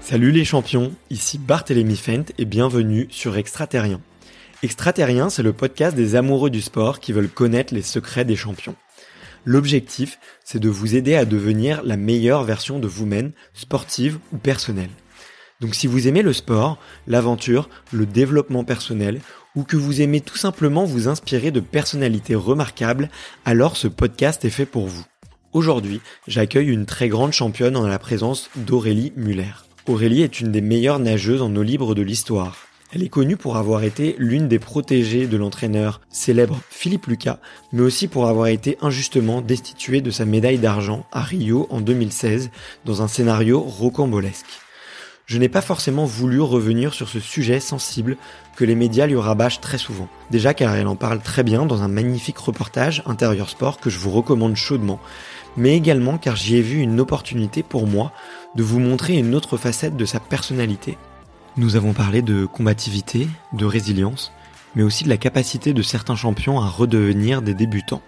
Salut les champions, ici Barthélémy Fent et bienvenue sur Extraterrien. Extraterrien, c'est le podcast des amoureux du sport qui veulent connaître les secrets des champions. L'objectif, c'est de vous aider à devenir la meilleure version de vous-même, sportive ou personnelle. Donc si vous aimez le sport, l'aventure, le développement personnel, ou que vous aimez tout simplement vous inspirer de personnalités remarquables, alors ce podcast est fait pour vous. Aujourd'hui, j'accueille une très grande championne en la présence d'Aurélie Muller. Aurélie est une des meilleures nageuses en eau libre de l'histoire. Elle est connue pour avoir été l'une des protégées de l'entraîneur célèbre Philippe Lucas, mais aussi pour avoir été injustement destituée de sa médaille d'argent à Rio en 2016 dans un scénario rocambolesque. Je n'ai pas forcément voulu revenir sur ce sujet sensible que les médias lui rabâchent très souvent. Déjà car elle en parle très bien dans un magnifique reportage intérieur sport que je vous recommande chaudement, mais également car j'y ai vu une opportunité pour moi de vous montrer une autre facette de sa personnalité. Nous avons parlé de combativité, de résilience, mais aussi de la capacité de certains champions à redevenir des débutants.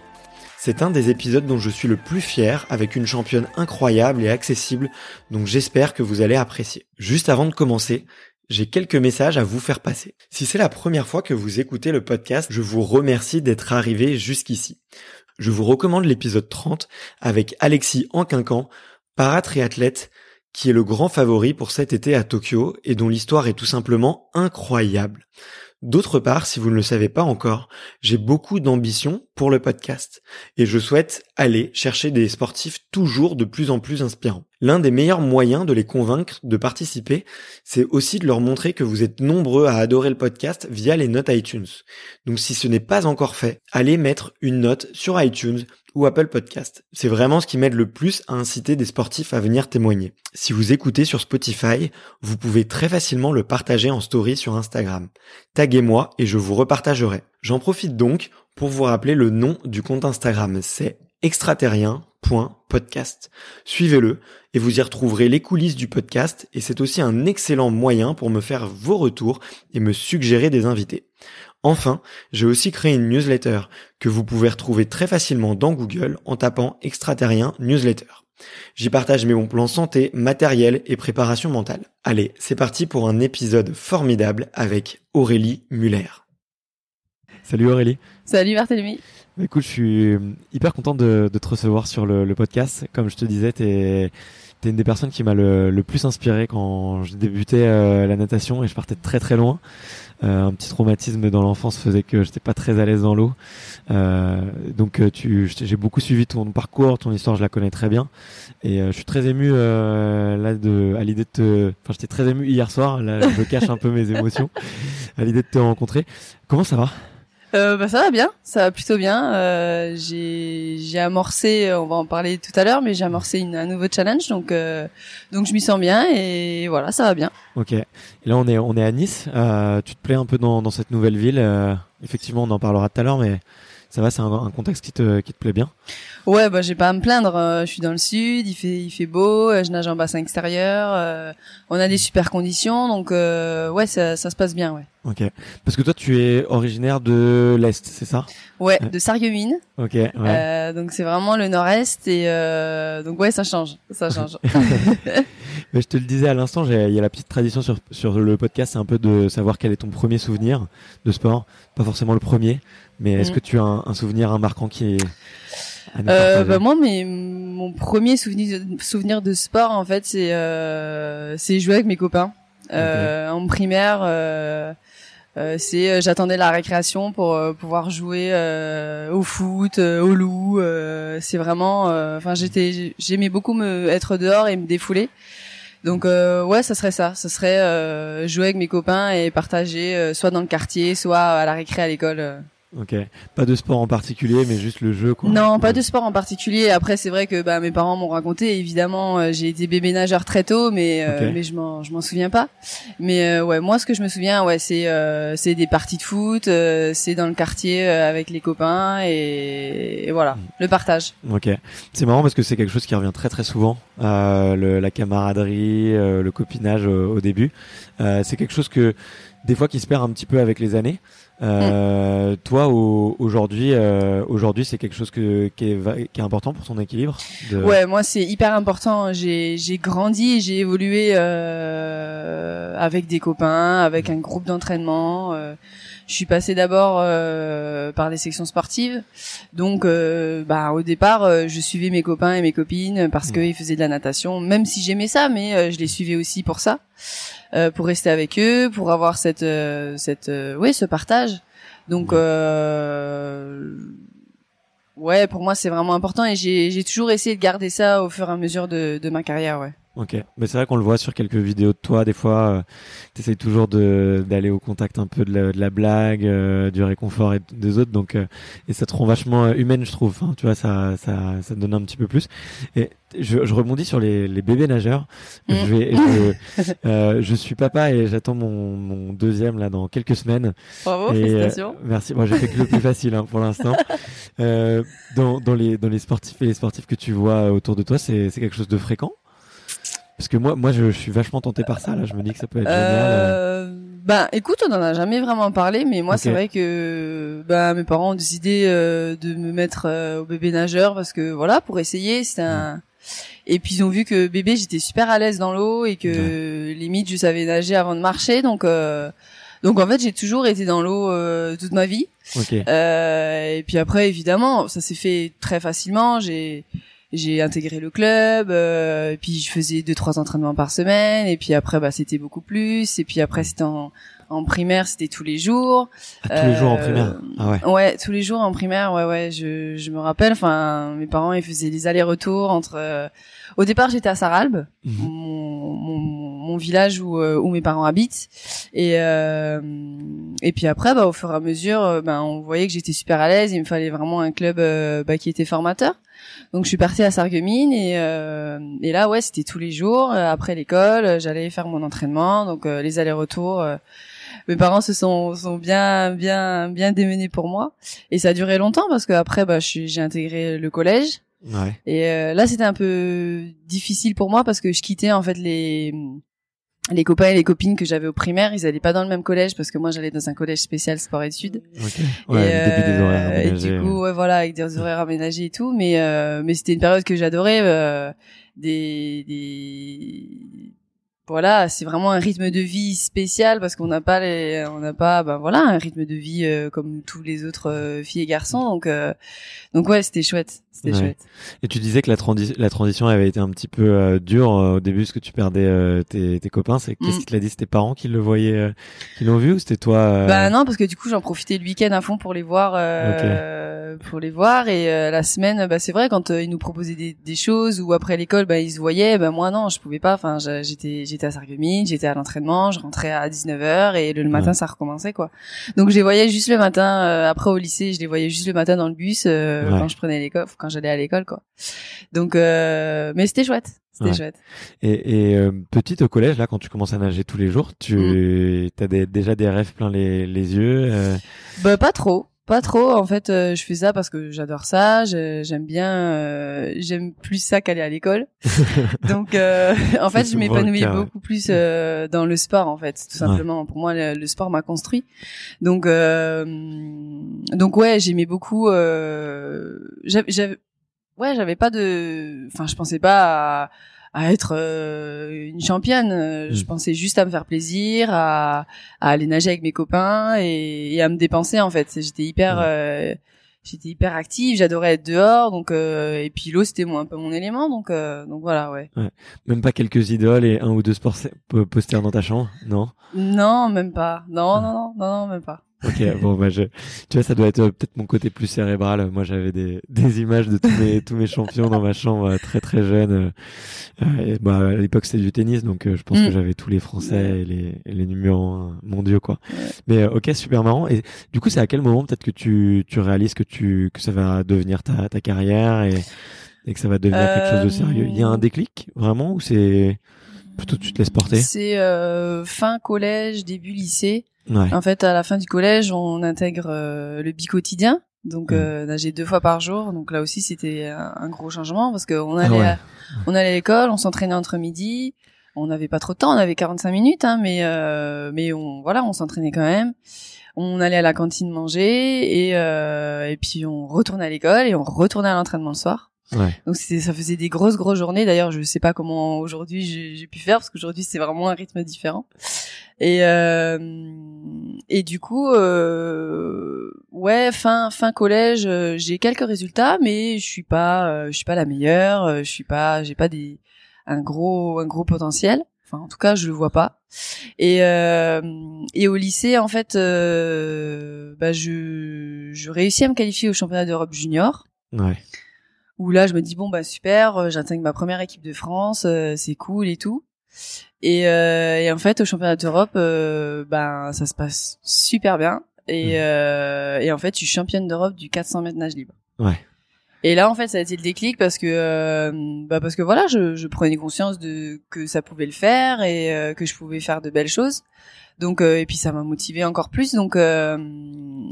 C'est un des épisodes dont je suis le plus fier avec une championne incroyable et accessible, donc j'espère que vous allez apprécier. Juste avant de commencer, j'ai quelques messages à vous faire passer. Si c'est la première fois que vous écoutez le podcast, je vous remercie d'être arrivé jusqu'ici. Je vous recommande l'épisode 30 avec Alexis Anquincan, paratriathlète, qui est le grand favori pour cet été à Tokyo et dont l'histoire est tout simplement incroyable. D'autre part, si vous ne le savez pas encore, j'ai beaucoup d'ambition pour le podcast et je souhaite aller chercher des sportifs toujours de plus en plus inspirants. L'un des meilleurs moyens de les convaincre de participer, c'est aussi de leur montrer que vous êtes nombreux à adorer le podcast via les notes iTunes. Donc si ce n'est pas encore fait, allez mettre une note sur iTunes ou Apple Podcast. C'est vraiment ce qui m'aide le plus à inciter des sportifs à venir témoigner. Si vous écoutez sur Spotify, vous pouvez très facilement le partager en story sur Instagram. Taguez-moi et je vous repartagerai. J'en profite donc pour vous rappeler le nom du compte Instagram. C'est extraterrien.podcast. Suivez-le et vous y retrouverez les coulisses du podcast et c'est aussi un excellent moyen pour me faire vos retours et me suggérer des invités. Enfin, j'ai aussi créé une newsletter que vous pouvez retrouver très facilement dans Google en tapant extraterrien newsletter. J'y partage mes bons plans santé, matériel et préparation mentale. Allez, c'est parti pour un épisode formidable avec Aurélie Muller. Salut Aurélie. Salut Barthélemy. Écoute, je suis hyper content de, te recevoir sur le, podcast. Comme je te disais, t'es es une des personnes qui m'a le, plus inspiré quand je débutais euh, la natation et je partais très très loin. Euh, un petit traumatisme dans l'enfance faisait que j'étais pas très à l'aise dans l'eau. Euh, donc euh, tu, j'ai beaucoup suivi ton parcours, ton histoire, je la connais très bien, et je suis très ému là de à l'idée de te. Enfin, j'étais très ému hier soir. Là, je cache un peu mes émotions à l'idée de te rencontrer. Comment ça va? Euh, bah ça va bien, ça va plutôt bien. Euh, j'ai j'ai amorcé, on va en parler tout à l'heure, mais j'ai amorcé une, un nouveau challenge, donc euh, donc je m'y sens bien et voilà, ça va bien. Ok. Et là on est on est à Nice. Euh, tu te plais un peu dans dans cette nouvelle ville euh, Effectivement, on en parlera tout à l'heure, mais ça va, c'est un, un, contexte qui te qui te plaît bien. Ouais, bah j'ai pas à me plaindre. Euh, je suis dans le sud, il fait il fait beau, je nage en bassin extérieur. on a des super conditions, donc ouais, ça ça se passe bien, ouais. Ok. Parce que toi, tu es originaire de l'Est, c'est ça? Ouais, de Sarreguemines. Ok. Ouais. Euh, donc c'est vraiment le Nord-Est et euh, donc ouais, ça change, ça change. Mais je te le disais à l'instant, il y a la petite tradition sur sur le podcast, c'est un peu de savoir quel est ton premier souvenir de sport, pas forcément le premier, mais est-ce mm. que tu as un, souvenir, un marquant qui est euh, bah moi, mais mon premier souvenir souvenir de sport en fait, c'est euh, c'est jouer avec mes copains euh, en primaire. Euh, euh, c'est euh, j'attendais la récréation pour euh, pouvoir jouer au foot, au loup. c'est vraiment, enfin j'étais, j'aimais beaucoup me être dehors et me défouler. Donc ouais, ça serait ça. Ça serait jouer avec mes copains et partager soit dans le quartier, soit à la récré à l'école. Ok. Pas de sport en particulier, mais juste le jeu, quoi. Non, pas de sport en particulier. Après, c'est vrai que bah, mes parents m'ont raconté. Évidemment, euh, j'ai été bébé nageur très tôt, mais euh, mais je m'en je m'en souviens pas. Mais euh, ouais, moi, ce que je me souviens, ouais, c'est c'est des parties de foot, c'est dans le quartier avec les copains et, voilà, mm. le partage. Ok. C'est marrant parce que c'est quelque chose qui revient très très souvent, le, la camaraderie, le copinage au début. c'est quelque chose que des fois qui se perd un petit peu avec les années. Euh, toi, aujourd'hui, euh, aujourd'hui, c'est quelque chose que, qui, est, qui est important pour ton équilibre. Ouais, moi, c'est hyper important. J'ai, j'ai grandi, j'ai évolué euh, avec des copains, avec un groupe d'entraînement. Euh, je suis passée d'abord euh, par des sections sportives. Donc, euh, bah, au départ, je suivais mes copains et mes copines parce mmh. qu'ils faisaient de la natation, même si j'aimais ça, mais je les suivais aussi pour ça. Euh, pour rester avec eux, pour avoir cette euh, cette euh, oui ce partage. Donc ouais, pour moi c'est vraiment important et j'ai j'ai toujours essayé de garder ça au fur et à mesure de de ma carrière, ouais. Ok, mais c'est vrai qu'on le voit sur quelques vidéos de toi. Des fois, euh, tu essayes toujours de d'aller au contact un peu de la, de la blague, euh, du réconfort et des autres. Donc, euh, et ça te rend vachement euh, humaine, je trouve. Hein, tu vois, ça, ça, ça te donne un petit peu plus. Et je, je rebondis sur les, les bébés nageurs. Mm. Je, vais, je, je, suis papa et j'attends mon, mon deuxième là dans quelques semaines. Bravo, félicitations. merci. Moi, j'ai fait que le plus facile hein, pour l'instant. dans, dans les dans les sportifs et les sportifs que tu vois autour de toi, c'est c'est quelque chose de fréquent? Parce que moi, moi, je, suis vachement tenté par ça. Là, je me dis que ça peut être génial. Euh, bah, écoute, on en a jamais vraiment parlé, mais moi, c'est vrai que bah mes parents ont décidé euh, de me mettre euh, au bébé nageur parce que voilà, pour essayer, c'est un. Et puis ils ont vu que bébé, j'étais super à l'aise dans l'eau et que limite je savais nager avant de marcher, donc. Donc en fait, j'ai toujours été dans l'eau toute ma vie. et puis après, évidemment, ça s'est fait très facilement. J'ai j'ai intégré le club euh, et puis je faisais deux trois entraînements par semaine et puis après bah c'était beaucoup plus et puis après c'était en, en primaire c'était tous les jours. Ah, tous les jours en primaire. Ah ouais. ouais tous les jours en primaire ouais ouais je je me rappelle enfin mes parents ils faisaient des allers-retours entre euh, au départ j'étais à Saralbe mhm. Mon, village où euh, où mes parents habitent. Et et puis après bah au fur et à mesure ben on voyait que j'étais super à l'aise. Il me fallait vraiment un club bah, qui était formateur. Donc je suis partie à Sarreguemines et, euh, et là ouais c'était tous les jours euh, après l'école euh, j'allais faire mon entraînement. Donc les allers-retours. mes parents se sont, sont bien bien bien démenés pour moi. Et ça a duré longtemps parce que après bah j'ai intégré le collège. Ouais. et là c'était un peu difficile pour moi parce que je quittais en fait les les copains et les copines que j'avais au primaire, ils allaient pas dans le même collège parce que moi j'allais dans un collège spécial sport études. Okay. Ouais, et, début des horaires aménagés. Et du coup, ouais, voilà, avec des horaires aménagés et tout, mais euh, mais c'était une période que j'adorais. Euh, des, des voilà, c'est vraiment un rythme de vie spécial parce qu'on n'a pas les, on n'a pas, ben voilà, un rythme de vie euh, comme tous les autres euh, filles et garçons. Donc, euh, donc ouais, c'était chouette, c'était chouette. Et tu disais que la, la transition avait été un petit peu dure au début, parce que tu perdais tes, tes, copains. C'est qu'est-ce mm. qui te l'a dit? C'était tes parents qui le voyaient, qui l'ont vu ou c'était toi Bah non, parce que du coup, j'en profitais le week-end à fond pour les voir, pour les voir. Et la semaine, bah c'est vrai quand ils nous proposaient des, des, choses ou après l'école, bah ils se voyaient. Bah moi non, je pouvais pas. Enfin, j'étais j'étais à Sarreguemines, j'étais à l'entraînement, je rentrais à 19h et le, matin ça recommençait quoi. Donc je les voyais juste le matin euh, après au lycée, je les voyais juste le matin dans le bus euh, quand je prenais l'école, quand j'allais à l'école quoi. Donc euh, mais c'était chouette. C'était chouette. Et, et petite au collège, là, quand tu commences à nager tous les jours, tu mm. as déjà des rêves plein les, les yeux Bah pas trop. Pas trop. En fait, euh, je fais ça parce que j'adore ça. J'aime bien. Euh, j'aime plus ça qu'aller à l'école. Donc, euh, en fait, je m'épanouis beaucoup plus dans le sport. En fait, tout simplement. Pour moi, le, sport m'a construit. Donc, donc ouais, j'aimais beaucoup. j'avais, ouais, j'avais pas de. Enfin, je pensais pas. à à être euh, une championne. Euh, je mm. pensais juste à me faire plaisir, à, à aller nager avec mes copains et, et, à me dépenser en fait. J'étais hyper, euh, j'étais hyper active. J'adorais être dehors, donc et puis l'eau c'était un peu mon élément, donc donc voilà, ouais. ouais. Même pas quelques idoles et un ou deux sports posters dans ta chambre, non? Non, même pas. Non, non, non, non, non, même pas. Ok, bon, bah, je, tu vois, ça doit être euh, peut-être mon côté plus cérébral. Moi, j'avais des, des images de tous mes, tous mes champions dans ma chambre euh, très très jeune. Euh, bah, à l'époque, c'était du tennis, donc je pense que mm. j'avais tous les Français et les, les numéros mondiaux, quoi. Mais ok, super marrant. Et du coup, c'est à quel moment peut-être que tu, tu réalises que tu, que ça va devenir ta, ta carrière et, et que ça va devenir quelque chose de sérieux? Il y a un déclic, vraiment, ou c'est plutôt tu te laisses porter? C'est fin collège, début lycée. En fait, à la fin du collège, on intègre euh, le bi-quotidien, donc mmh. euh, nager deux fois par jour. Donc là aussi, c'était un, gros changement parce qu'on ah allait, on allait à l'école, on s'entraînait entre midi. On n'avait pas trop de temps, on avait 45 minutes, hein, mais euh, mais on voilà, on s'entraînait quand même. On allait à la cantine manger et euh, et puis on retournait à l'école et on retournait à l'entraînement le soir. Ouais. Donc ça faisait des grosses grosses journées. D'ailleurs, je sais pas comment aujourd'hui j'ai pu faire parce qu'aujourd'hui c'est vraiment un rythme différent. Et euh, et du coup, euh, ouais, fin fin collège, euh, j'ai quelques résultats, mais je suis pas, euh, je suis pas la meilleure, euh, je suis pas, j'ai pas des un gros un gros potentiel. Enfin, en tout cas, je le vois pas. Et euh, et au lycée, en fait, bah je je réussis à me qualifier au championnat d'Europe junior. Ouais où là je me dis bon bah super, euh, j'intègre ma première équipe de France, euh, c'est cool et tout. Et, euh, et en fait au championnat d'Europe, euh, ben ça se passe super bien. Et, mmh. euh, et en fait je suis championne d'Europe du 400 mètres nage libre. Ouais. Et là en fait ça a été le déclic parce que bah parce que voilà je, je prenais conscience de que ça pouvait le faire et que je pouvais faire de belles choses. Donc euh, et puis ça m'a motivé encore plus. Donc euh,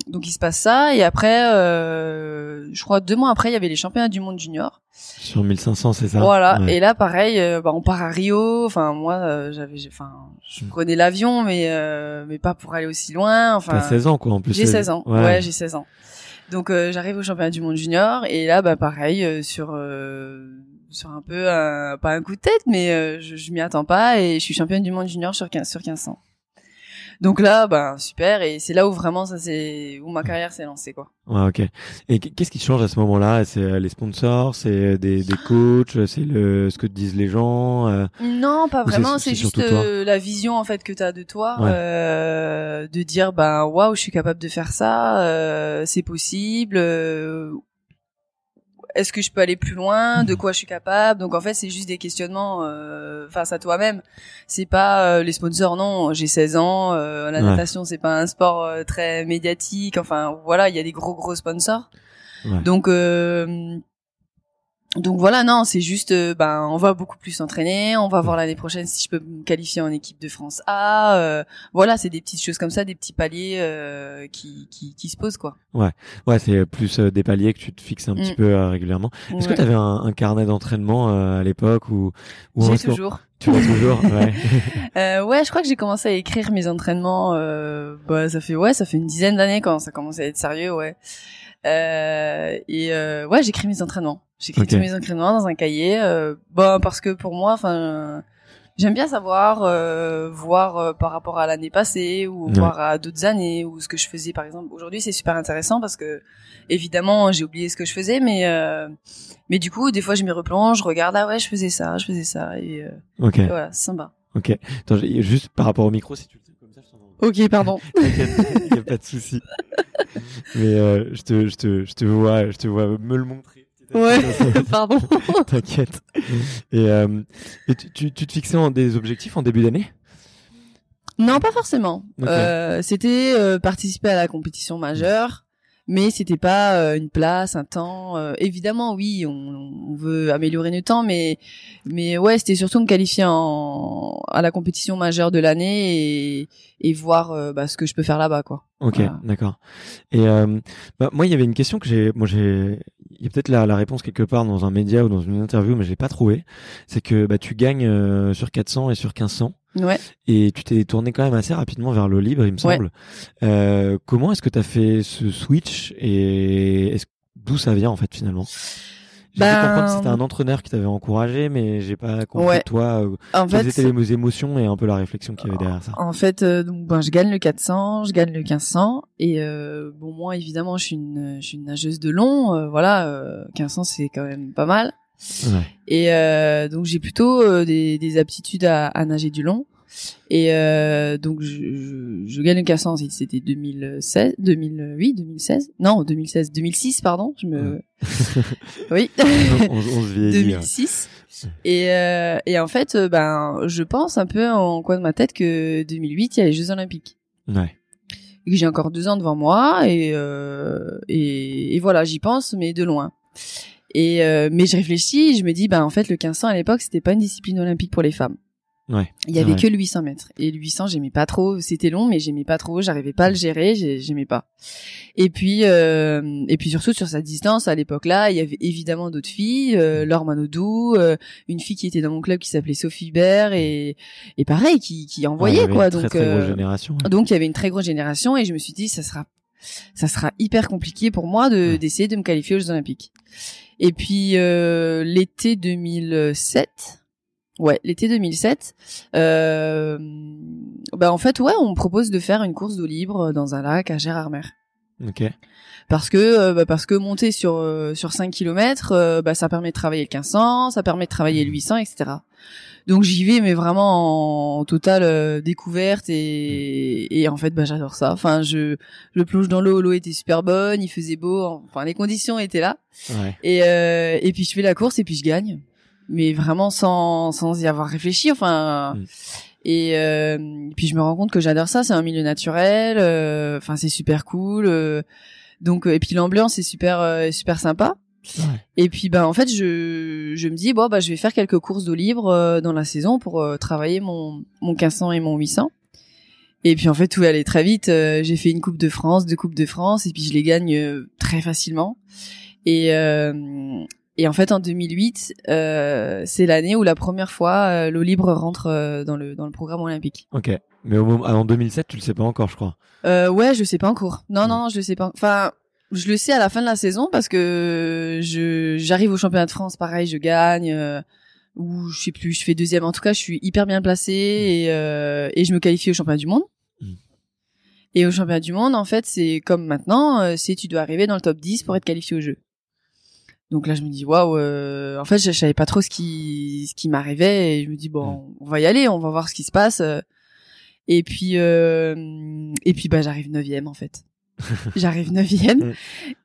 donc il se passe ça et après, euh, je crois deux mois après, il y avait les championnats du monde junior. Sur 1500, c'est ça? Voilà. Et là, pareil, bah, on part à Rio. Enfin moi, j'avais, enfin, je hmm. prenais l'avion, mais mais pas pour aller aussi loin. Enfin. T'as 16 ans quoi en plus. J'ai 16 ans. Ouais, j'ai 16 ans. Donc j'arrive au championnat du monde junior et là, bah pareil sur sur un peu pas un coup de tête, mais je, je m'y attends pas et je suis championne du monde junior sur 15 sur 1500. Donc là, ben super, et c'est là où vraiment ça c'est où ma carrière s'est lancée quoi. Ouais, ok. Et qu'est-ce qui change à ce moment-là? C'est euh, les sponsors, c'est euh, des, des coachs, c'est le ce que disent les gens. Euh, non, pas vraiment. C'est juste la vision en fait que tu as de toi, euh, de dire ben waouh, je suis capable de faire ça, euh, c'est possible est-ce que je peux aller plus loin de mhm. quoi je suis capable? Donc en fait c'est juste des questionnements euh, face à toi-même. C'est pas euh, les sponsors non j'ai 16 ans euh, la natation c'est pas un sport euh, très médiatique. Enfin voilà il y a des gros gros sponsors. Donc donc voilà, non, c'est juste, euh, ben, on va beaucoup plus s'entraîner. On va voir l'année prochaine si je peux me qualifier en équipe de France A. Euh, voilà, c'est des petites choses comme ça, des petits paliers euh, qui, qui, qui, se posent, quoi. Ouais, ouais, c'est plus des paliers que tu te fixes un petit mm. peu régulièrement. Est-ce que tu avais un, un, carnet d'entraînement à l'époque ou, ou J'ai toujours. Tu l'as toujours, ouais. ouais, je crois que j'ai commencé à écrire mes entraînements. bah, ça fait ouais, ça fait une dizaine d'années quand ça commence à être sérieux, ouais. et ouais, j'écris mes entraînements. J'écris tous mes entraînements dans un cahier. Euh, bon, parce que pour moi, enfin, j'aime bien savoir, euh, voir euh, par rapport à l'année passée ou voir à d'autres années ou ce que je faisais. Par exemple, aujourd'hui, c'est super intéressant parce que évidemment, j'ai oublié ce que je faisais, mais euh, mais du coup, des fois, je m'y replonge, je regarde, ah ouais, je faisais ça, je faisais ça, et, okay. et voilà, c'est sympa. Ok. Attends, juste par rapport au micro, si tu le comme ça, je t'en Ok, pardon. Il y a pas de souci. Mais je te, je te, je te vois, je te vois me le montrer. Ouais, pardon. T'inquiète. Et, euh, et tu, tu, te fixais en des objectifs en début d'année? Non, pas forcément. Euh, c'était euh, participer à la compétition majeure, mais c'était pas une place, un temps. Évidemment, oui, on, on, veut améliorer nos temps, mais mais ouais, c'était surtout me qualifier en, à la compétition majeure de l'année et, et voir bah, ce que je peux faire là-bas, quoi. Ok, d'accord. Et bah, moi, il y avait une question que j'ai, moi j'ai il y a peut-être la, la, réponse quelque part dans un média ou dans une interview, mais je l'ai pas trouvé. C'est que bah, tu gagnes euh, sur 400 et sur 1500. Ouais. Et tu t'es tourné quand même assez rapidement vers le libre, il me semble. Euh, comment est-ce que tu as fait ce switch et d'où ça vient en fait finalement? J'ai ben... comprendre que c'était un entraîneur qui t'avait encouragé, mais j'ai pas compris toi euh, en quelles fait, étaient les émotions et un peu la réflexion qu'il y avait derrière ça. En fait, euh, donc ben je gagne le 400, je gagne le 1500 et euh, bon moi évidemment je suis une je suis une nageuse de long, euh, voilà, 1500 c'est quand même pas mal. Ouais. Et donc j'ai plutôt des, des aptitudes à, à, nager du long. Et euh, donc je, je, je, gagne le 400, c'était 2016, 2008, 2016, non 2016, 2006 pardon, je me, oui, on, se 2006. Et, euh, et en fait, euh, ben, je pense un peu en coin de ma tête que 2008, il y a les Jeux Olympiques. Ouais. Et que j'ai encore deux ans devant moi et, euh, et, et voilà, j'y pense, mais de loin. Et euh, mais je réfléchis, je me dis, ben en fait, le 1500 à l'époque, c'était pas une discipline olympique pour les femmes. Ouais. Il y avait que le 800 mètres et le 800 j'aimais pas trop. C'était long mais j'aimais pas trop. J'arrivais pas à le gérer. J'aimais pas. Et puis euh, et puis surtout sur cette distance à l'époque là, il y avait évidemment d'autres filles. Euh, Laure Manodou, euh, une fille qui était dans mon club qui s'appelait Sophie Hubert et et pareil qui qui envoyait quoi. donc très, euh. Donc il y avait une très grosse génération et je me suis dit ça sera ça sera hyper compliqué pour moi de d'essayer de me qualifier aux Jeux Olympiques. Et puis euh, l'été 2007 Ouais, l'été 2007. Euh, bah en fait, ouais, on me propose de faire une course d'eau libre dans un lac à Gérardmer. Ok. Parce que euh, bah parce que monter sur euh, sur 5 km, euh, bah ça permet de travailler le 1500, ça permet de travailler le 800, etc. Donc j'y vais, mais vraiment en, totale découverte et, et en fait, bah j'adore ça. Enfin, je je plonge dans l'eau, l'eau était super bonne, il faisait beau, enfin les conditions étaient là. Ouais. Et et puis je fais la course et puis je gagne mais vraiment sans sans y avoir réfléchi enfin mm. et, euh, puis je me rends compte que j'adore ça c'est un milieu naturel euh, enfin c'est super cool euh, donc et puis l'ambiance est super super sympa. Et puis bah en fait je je me dis bon bah je vais faire quelques courses d'eau libre dans la saison pour travailler mon mon 1500 et mon 800 et puis en fait tout allait très vite j'ai fait une coupe de France deux coupes de France et puis je les gagne très facilement. Et et en fait, en 2008, euh, c'est l'année où la première fois euh, l'eau libre rentre euh, dans le dans le programme olympique. Ok, mais au moment, en 2007, tu le sais pas encore, je crois. Euh, ouais, je sais pas encore. Non, hmm. non, je le sais pas. Enfin, je le sais à la fin de la saison parce que je j'arrive au championnat de France, pareil, je gagne. Euh, ou je sais plus, je fais deuxième. En tout cas, je suis hyper bien placée hmm. et euh, et je me qualifie au championnat du monde. Hmm. Et au championnat du monde, en fait, c'est comme maintenant, c'est tu dois arriver dans le top 10 pour être qualifié au jeu. Donc là, je me dis waouh. Euh, en fait, je, savais pas trop ce qui ce qui m'arrivait et je me dis bon, on va y aller, on va voir ce qui se passe. Et puis euh, et puis bah j'arrive neuvième en fait. j'arrive neuvième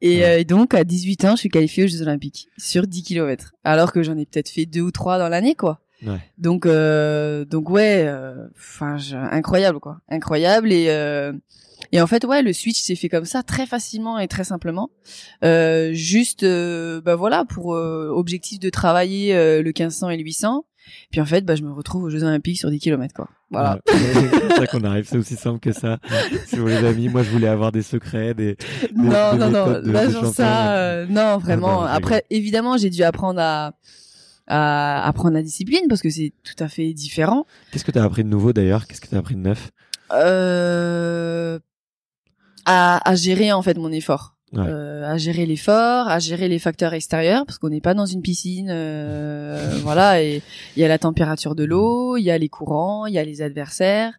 et, euh, et, donc à 18 ans, je suis qualifiée aux Jeux Olympiques sur 10 km. Alors que j'en ai peut-être fait deux ou trois dans l'année quoi. Ouais. Donc euh, donc ouais, enfin incroyable quoi, incroyable et et en fait, ouais, le switch s'est fait comme ça, très facilement et très simplement. Euh, juste, euh, bah voilà, pour euh, objectif de travailler euh, le 1500 et le 800. Puis en fait, bah, je me retrouve aux Jeux Olympiques sur 10 km, quoi. Voilà. c'est ça qu'on arrive, c'est aussi simple que ça. Si vous les amis, moi je voulais avoir des secrets, des, non, non, non, là genre ça, non, vraiment. Ah, bah, Après, évidemment, j'ai dû apprendre à à apprendre la discipline parce que c'est tout à fait différent. Qu'est-ce que tu as appris de nouveau d'ailleurs? Qu'est-ce que tu as appris de neuf? Euh, à, à gérer en fait mon effort. Euh, à gérer l'effort, à gérer les facteurs extérieurs parce qu'on n'est pas dans une piscine, euh, voilà. Et il y a la température de l'eau, il y a les courants, il y a les adversaires,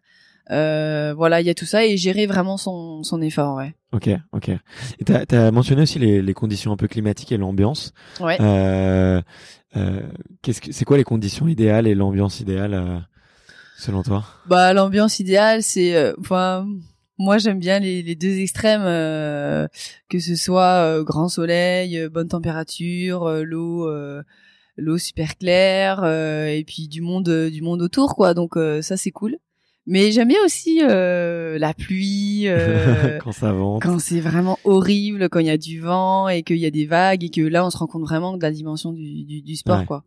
euh, voilà, il y a tout ça et gérer vraiment son, son effort, ouais. Ok, ok. Et t'as as mentionné aussi les, les conditions un peu climatiques et l'ambiance. Ouais. Euh, euh, qu'est-ce que c'est quoi les conditions idéales et l'ambiance idéale euh, selon toi? Bah l'ambiance idéale, c'est euh, enfin moi, j'aime bien les, deux extrêmes, euh, que ce soit euh, grand soleil, euh, bonne température, l'eau, l'eau super claire, et puis du monde, du monde autour, quoi. Donc ça, c'est cool. Mais j'aime bien aussi la pluie, quand ça vente, quand c'est vraiment horrible, quand il y a du vent et qu'il y a des vagues et que là, on se rend compte vraiment de la dimension du, du, du sport, quoi.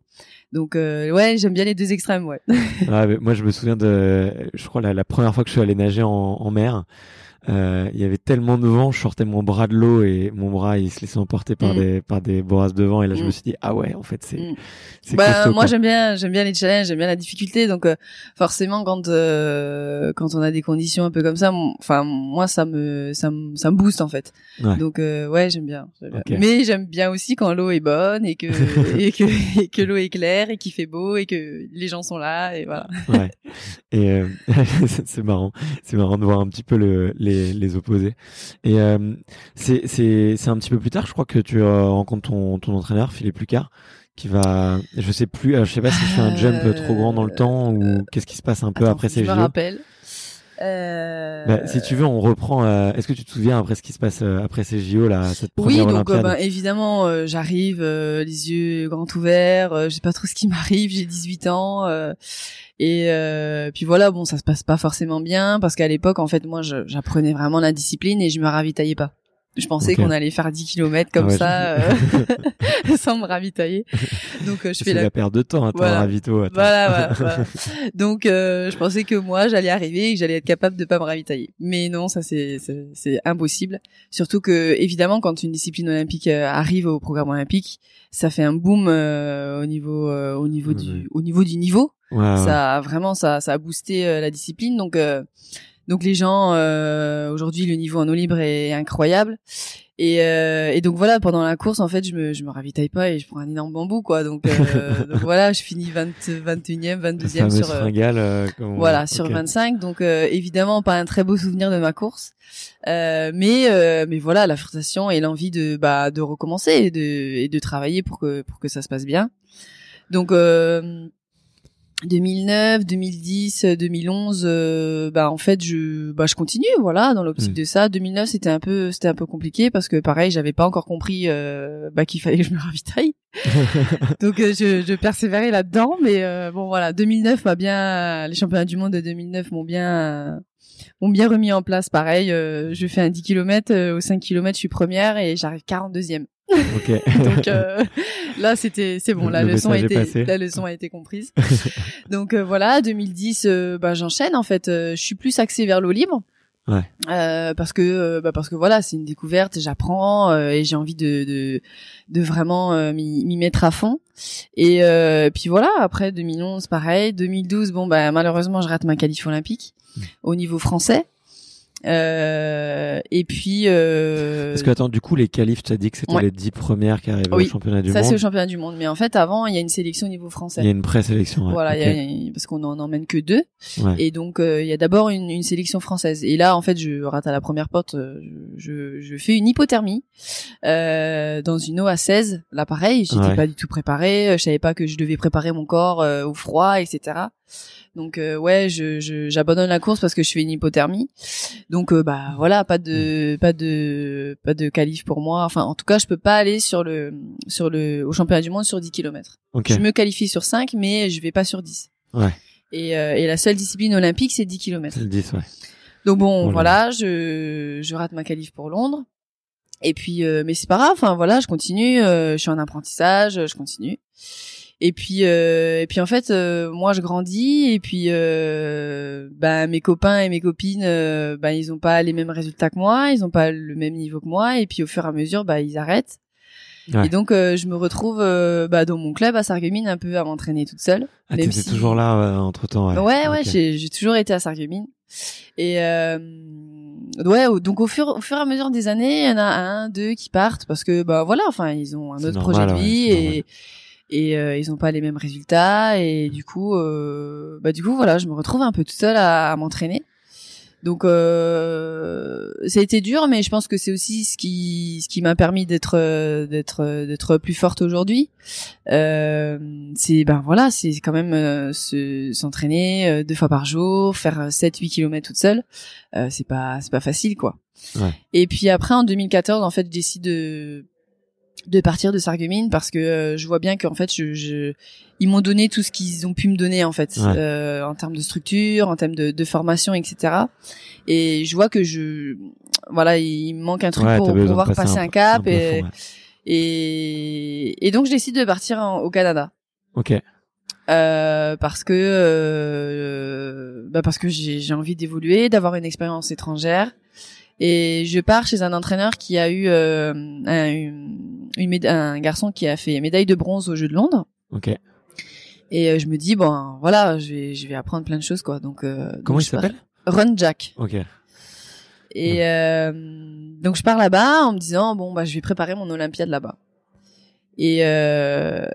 Donc euh, ouais, j'aime bien les deux extrêmes, ouais. moi, je me souviens de, je crois la, la première fois que je suis allé nager en, en mer. Euh, il y avait tellement de vent, je sortais mon bras de l'eau et mon bras il se laissait emporter par mm. des par des bourrasques de vent. Et là je me mm. suis dit ah ouais en fait c'est mm. c'est bah, moi j'aime bien j'aime bien les challenges j'aime bien la difficulté. Donc euh, forcément quand euh, quand on a des conditions un peu comme ça enfin moi ça me ça me ça me booste en fait. Donc ouais j'aime bien, mais j'aime bien aussi quand l'eau est bonne et que et que et que l'eau est claire et qu'il fait beau et que les gens sont là et voilà. Ouais. Et c'est marrant. C'est marrant de voir un petit peu le les les, opposés. Et euh, c'est un petit peu plus tard, je crois que tu rencontres ton, ton entraîneur, Philippe Lucas, qui va, je sais plus, je sais pas si je fais un jump trop grand dans le temps ou qu'est-ce qui se passe un peu après ces JO. Je me rappelle. Euh... Bah, si tu veux, on reprend. Euh, est-ce que tu te souviens après ce qui se passe euh, après ces JO là, cette première Oui, donc euh, bah, évidemment, j'arrive les yeux grands ouverts, je sais pas trop ce qui m'arrive, j'ai 18 ans et puis voilà, bon, ça se passe pas forcément bien parce qu'à l'époque, en fait, moi, j'apprenais vraiment la discipline et je me ravitaillais pas. Je pensais qu'on allait faire 10 km comme Ah ouais, ça euh, sans me ravitailler. Donc euh, je fais la... la perte de temps à voilà. ravito. Attends. Voilà, voilà, voilà. Donc euh, je pensais que moi j'allais arriver et que j'allais être capable de pas me ravitailler. Mais non, ça c'est c'est impossible. Surtout que évidemment quand une discipline olympique euh, arrive au programme olympique, ça fait un boom euh, au niveau au niveau du au niveau du niveau. Ouais, ça a vraiment ça ça a boosté la discipline donc donc les gens euh, aujourd'hui le niveau en eau libre est incroyable. Et, euh, et donc voilà pendant la course en fait je me je me ravitaille pas et je prends un énorme bambou quoi. Donc, euh, donc voilà je finis 20, 21e 22e sur fringale, voilà sur okay. 25 donc évidemment pas un très beau souvenir de ma course. Mais mais voilà la frustration et l'envie de bah de recommencer et de et de travailler pour que pour que ça se passe bien. Donc 2009, 2010, 2011, euh, bah en fait je bah je continue voilà dans l'optique Mm. de ça. 2009 c'était un peu c'était un peu compliqué parce que pareil j'avais pas encore compris euh, bah qu'il fallait que je me ravitaille. Donc euh, je, je persévérais là-dedans mais euh, bon voilà 2009 m'a bien les championnats du monde de 2009 m'ont bien m'ont bien remis en place pareil. euh, je fais un 10 km au 5 km je suis première et j'arrive 42e. Ok. Donc euh, là c'était c'est bon la Le leçon a été la leçon a été comprise. Donc euh, voilà 2010 euh, bah j'enchaîne en fait euh, je suis plus axée vers l'eau libre. Ouais. Euh, parce que euh, bah parce que voilà c'est une découverte j'apprends euh, et j'ai envie de de de vraiment euh, m'y m'y mettre à fond et euh, puis voilà après 2011 pareil 2012 bon bah malheureusement je rate ma qualif olympique Mmh. au niveau français euh, et puis euh, Parce que attends, du coup, les qualifs, tu as dit que c'était Ouais. les 10 premières qui arrivaient Oui, au championnat du ça c'est au monde. championnat du monde mais en fait avant il y a une sélection au niveau français Il y a une présélection. ouais. voilà, il Ok. y a- parce qu'on en emmène que deux. Ouais. Et donc, euh, il y a d'abord une, une sélection française. Et là, en fait, je rate à la première porte. euh, Je, je fais une hypothermie euh, dans une eau à 16. Là, pareil, j'étais pas du tout préparée. Je savais pas que je devais préparer mon corps euh, au froid, etc. Donc, euh, ouais, je, je- j'abandonne la course parce que je fais une hypothermie. Donc, euh, bah voilà, pas de, pas de, pas de qualif pour moi. Enfin, en tout cas, je peux pas aller sur le, sur le, au championnat du monde sur 10 km. Je me qualifie sur 5, mais je vais pas sur 10. Ouais. Et, euh, et la seule discipline olympique, c'est 10 km. C'est le 10, ouais. Donc bon, là voilà, je, je rate ma qualif pour Londres. Et puis, euh, mais c'est pas grave. Enfin voilà, je continue. euh, je suis en apprentissage, je continue. Et puis, euh, et puis en fait, euh, moi je grandis. Et puis, euh, bah, mes copains et mes copines, euh, bah, ils ont pas les mêmes résultats que moi, ils ont pas le même niveau que moi. Et puis au fur et à mesure, bah, ils arrêtent. Ouais. Et donc, euh, je me retrouve euh, bah, dans mon club à Sarreguemines un peu à m'entraîner toute seule. Ah, t'étais si- toujours là entre temps. Ouais, ouais, Ok. j'ai j'ai toujours été à Sarreguemines. Et euh, ouais, donc au fur au fur et à mesure des années, il y en a un, deux qui partent parce que bah voilà, enfin ils ont un autre normal, projet de ouais, vie et normal. Et euh, ils ont pas les mêmes résultats et du coup euh, bah du coup voilà, je me retrouve un peu toute seule à, à m'entraîner. Donc euh, ça a été dur, mais je pense que c'est aussi ce qui ce qui m'a permis d'être euh, d'être euh, d'être plus forte aujourd'hui. Euh, c'est ben voilà, c'est quand même euh, se s'entraîner deux fois par jour, faire 7 8 km toute seule. Euh, c'est pas c'est pas facile quoi. Ouais. Et puis après en 2014, en fait, je décide de de partir de Sarreguemines parce que euh, je vois bien qu'en fait je, je ils m'ont donné tout ce qu'ils ont pu me donner en fait Ouais. euh, en termes de structure en termes de, de formation etc et je vois que je voilà il me manque un truc Ouais, pour pouvoir passer un, cap et, fond, ouais. et et donc je décide de partir en- au Canada Ok. euh, parce que euh, bah parce que j'ai j'ai envie d'évoluer, d'avoir une expérience étrangère. Et je pars chez un entraîneur qui a eu euh, un, une, un garçon qui a fait médaille de bronze aux Jeux de Londres. Ok. Et euh, je me dis bon voilà, je vais je vais apprendre plein de choses quoi. Donc euh, donc Comment il je pars- s'appelle? Ron Jack. Ok. Et euh, donc je pars là-bas en me disant bon bah je vais préparer mon Olympiade là-bas. Et euh,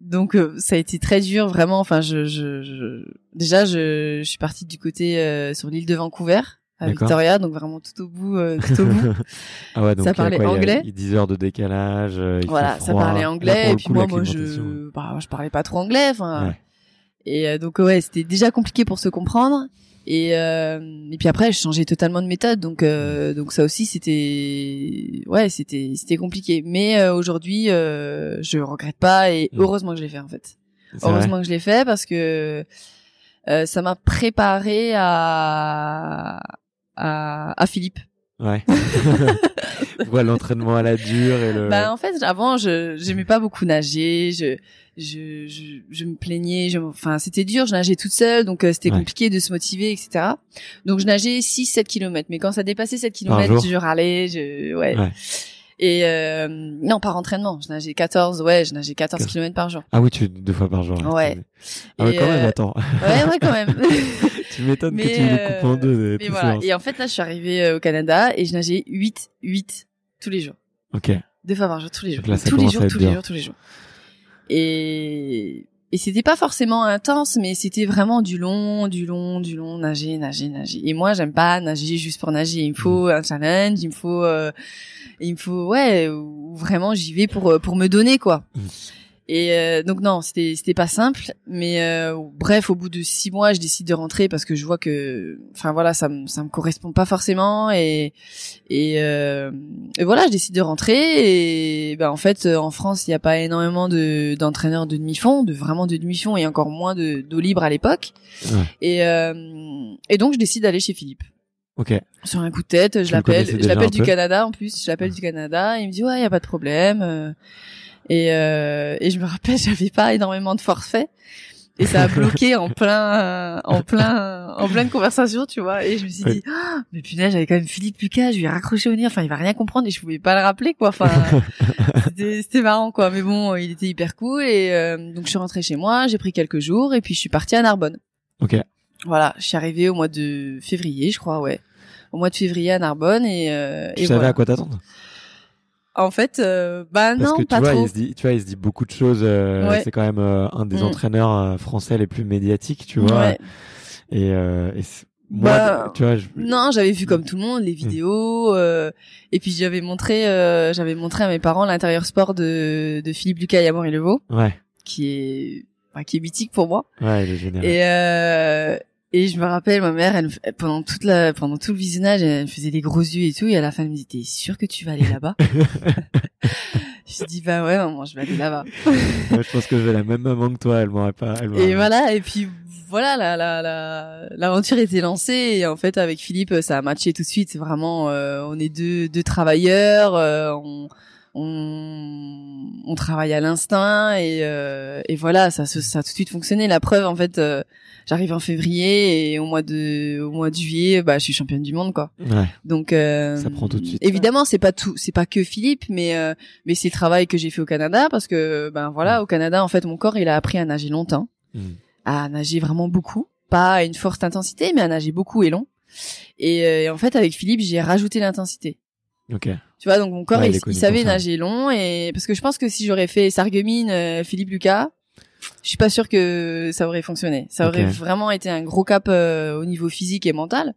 donc euh, ça a été très dur vraiment. Enfin je, je, je- déjà je, je suis partie du côté euh, sur l'île de Vancouver à Victoria, donc vraiment tout au bout, euh, tout au bout. ah ouais, donc ça parlait anglais. Il y a 10 heures de décalage. Euh, voilà, ça parlait anglais. et puis moi, moi, je, bah, je parlais pas trop anglais. Enfin, et euh, donc ouais, c'était déjà compliqué pour se comprendre. Et et puis après, je changeais totalement de méthode, donc donc ça aussi c'était ouais, c'était c'était compliqué. Mais aujourd'hui, je regrette pas et mm. heureusement que je l'ai fait en fait. Heureusement que je l'ai fait parce que ça m'a préparé à à, à Philippe. Ouais. voilà l'entraînement à la dure et le. Bah en fait avant je j'aimais pas beaucoup nager, je je je, je me plaignais, je, enfin c'était dur, je nageais toute seule donc euh, c'était compliqué de se motiver etc. Donc je nageais 6 7 kilomètres mais quand ça dépassait 7 kilomètres je râlais, je ouais. ouais. Et euh, non, par entraînement. Je nageais 14, ouais, je nageais 14 km par jour. Ah oui, tu deux fois par jour. Ouais. Ah ouais, quand même, euh, attends. Ouais, ouais, quand même. tu m'étonnes que tu les coupes en deux. Mais voilà. Et en fait, là, je suis arrivée euh, au Canada et je nageais 8, 8 tous les jours. Ok. Deux fois par jour, tous les jours. Là, tous les jours, tous les jours, tous les jours. Et et c'était pas forcément intense, mais c'était vraiment du long, du long, du long, nager, nager, nager. Et moi, j'aime pas nager juste pour nager. Il me faut mm. un challenge, il me faut, euh, il me faut, ouais, vraiment j'y vais pour pour me donner quoi. Et euh, donc non, c'était c'était pas simple, mais euh, bref, au bout de six mois, je décide de rentrer parce que je vois que, enfin voilà, ça me ça me correspond pas forcément et et, euh, et voilà, je décide de rentrer et ben en fait en France il y a pas énormément de d'entraîneurs de demi-fond, de vraiment de demi-fond et encore moins de d'eau libre à l'époque. Et euh, et donc je décide d'aller chez Philippe. Ok. Sur un coup de tête, je l'appelle, je l'appelle du Canada en plus, je l'appelle du Canada, il me dit ouais, y a pas de problème. Et, euh, et je me rappelle, j'avais pas énormément de forfaits. Et ça a bloqué en plein en plein en pleine conversation tu vois. Et je me suis dit oh, mais punaise j'avais quand même Philippe Lucas je lui ai raccroché au nez. Enfin il va rien comprendre et je pouvais pas le rappeler quoi. Enfin c'était marrant quoi. Mais bon il était hyper cool et euh, donc je suis rentrée chez moi j'ai pris quelques jours et puis je suis partie à Narbonne. Ok. Voilà je suis arrivée au mois de février je crois ouais. Au mois de février à Narbonne et euh, tu et savais voilà. à quoi t'attendre? En fait, euh, bah Parce non, que tu pas vois, trop. Il se dit, tu vois, il se dit beaucoup de choses. Euh, C'est quand même euh, un des Mm. entraîneurs euh, français les plus médiatiques, tu vois. Ouais. Et, euh, et moi, Bah, tu vois, je... Non, j'avais vu comme tout le monde les vidéos, euh, et puis j'avais montré, euh, j'avais montré à mes parents l'intérieur sport de, de Philippe Lucas et Amaury Levaux, ouais, qui est, enfin, qui est mythique pour moi. ouais, il est génial. Et euh, et je me rappelle, ma mère, elle, pendant toute la, pendant tout le visionnage, elle faisait des gros yeux et tout, et à la fin, elle me dit, t'es sûr que tu vas aller là-bas? Je dis bah ouais, maman, je vais aller là-bas. Ouais, je pense que j'ai la même maman que toi. Elle m'aurait pas. Elle Et voilà, et puis voilà, la la la l'aventure était lancée et en fait avec Philippe ça a matché tout de suite. C'est vraiment, euh, on est deux deux travailleurs, euh, on on on travaille à l'instinct et euh, et voilà, ça se- ça a tout de suite fonctionné. La preuve en fait, euh, j'arrive en février et au mois de au mois de juillet, bah je suis championne du monde quoi. Ouais. Donc euh, Ça prend tout de suite. Évidemment, c'est pas tout, c'est pas que Philippe, mais euh, mais c'est le travail que j'ai fait au Canada parce que ben voilà, au Canada en fait mon corps il a appris à nager longtemps Mm. à nager vraiment beaucoup, pas à une forte intensité, mais à nager beaucoup et long. Et, euh, et en fait, avec Philippe, j'ai rajouté l'intensité. Tu vois, donc mon corps, Ouais, il savait nager long, et parce que je pense que si j'aurais fait Sarreguemines, euh, Philippe Lucas, je suis pas sûre que ça aurait fonctionné. Ça aurait vraiment été un gros cap euh, au niveau physique et mental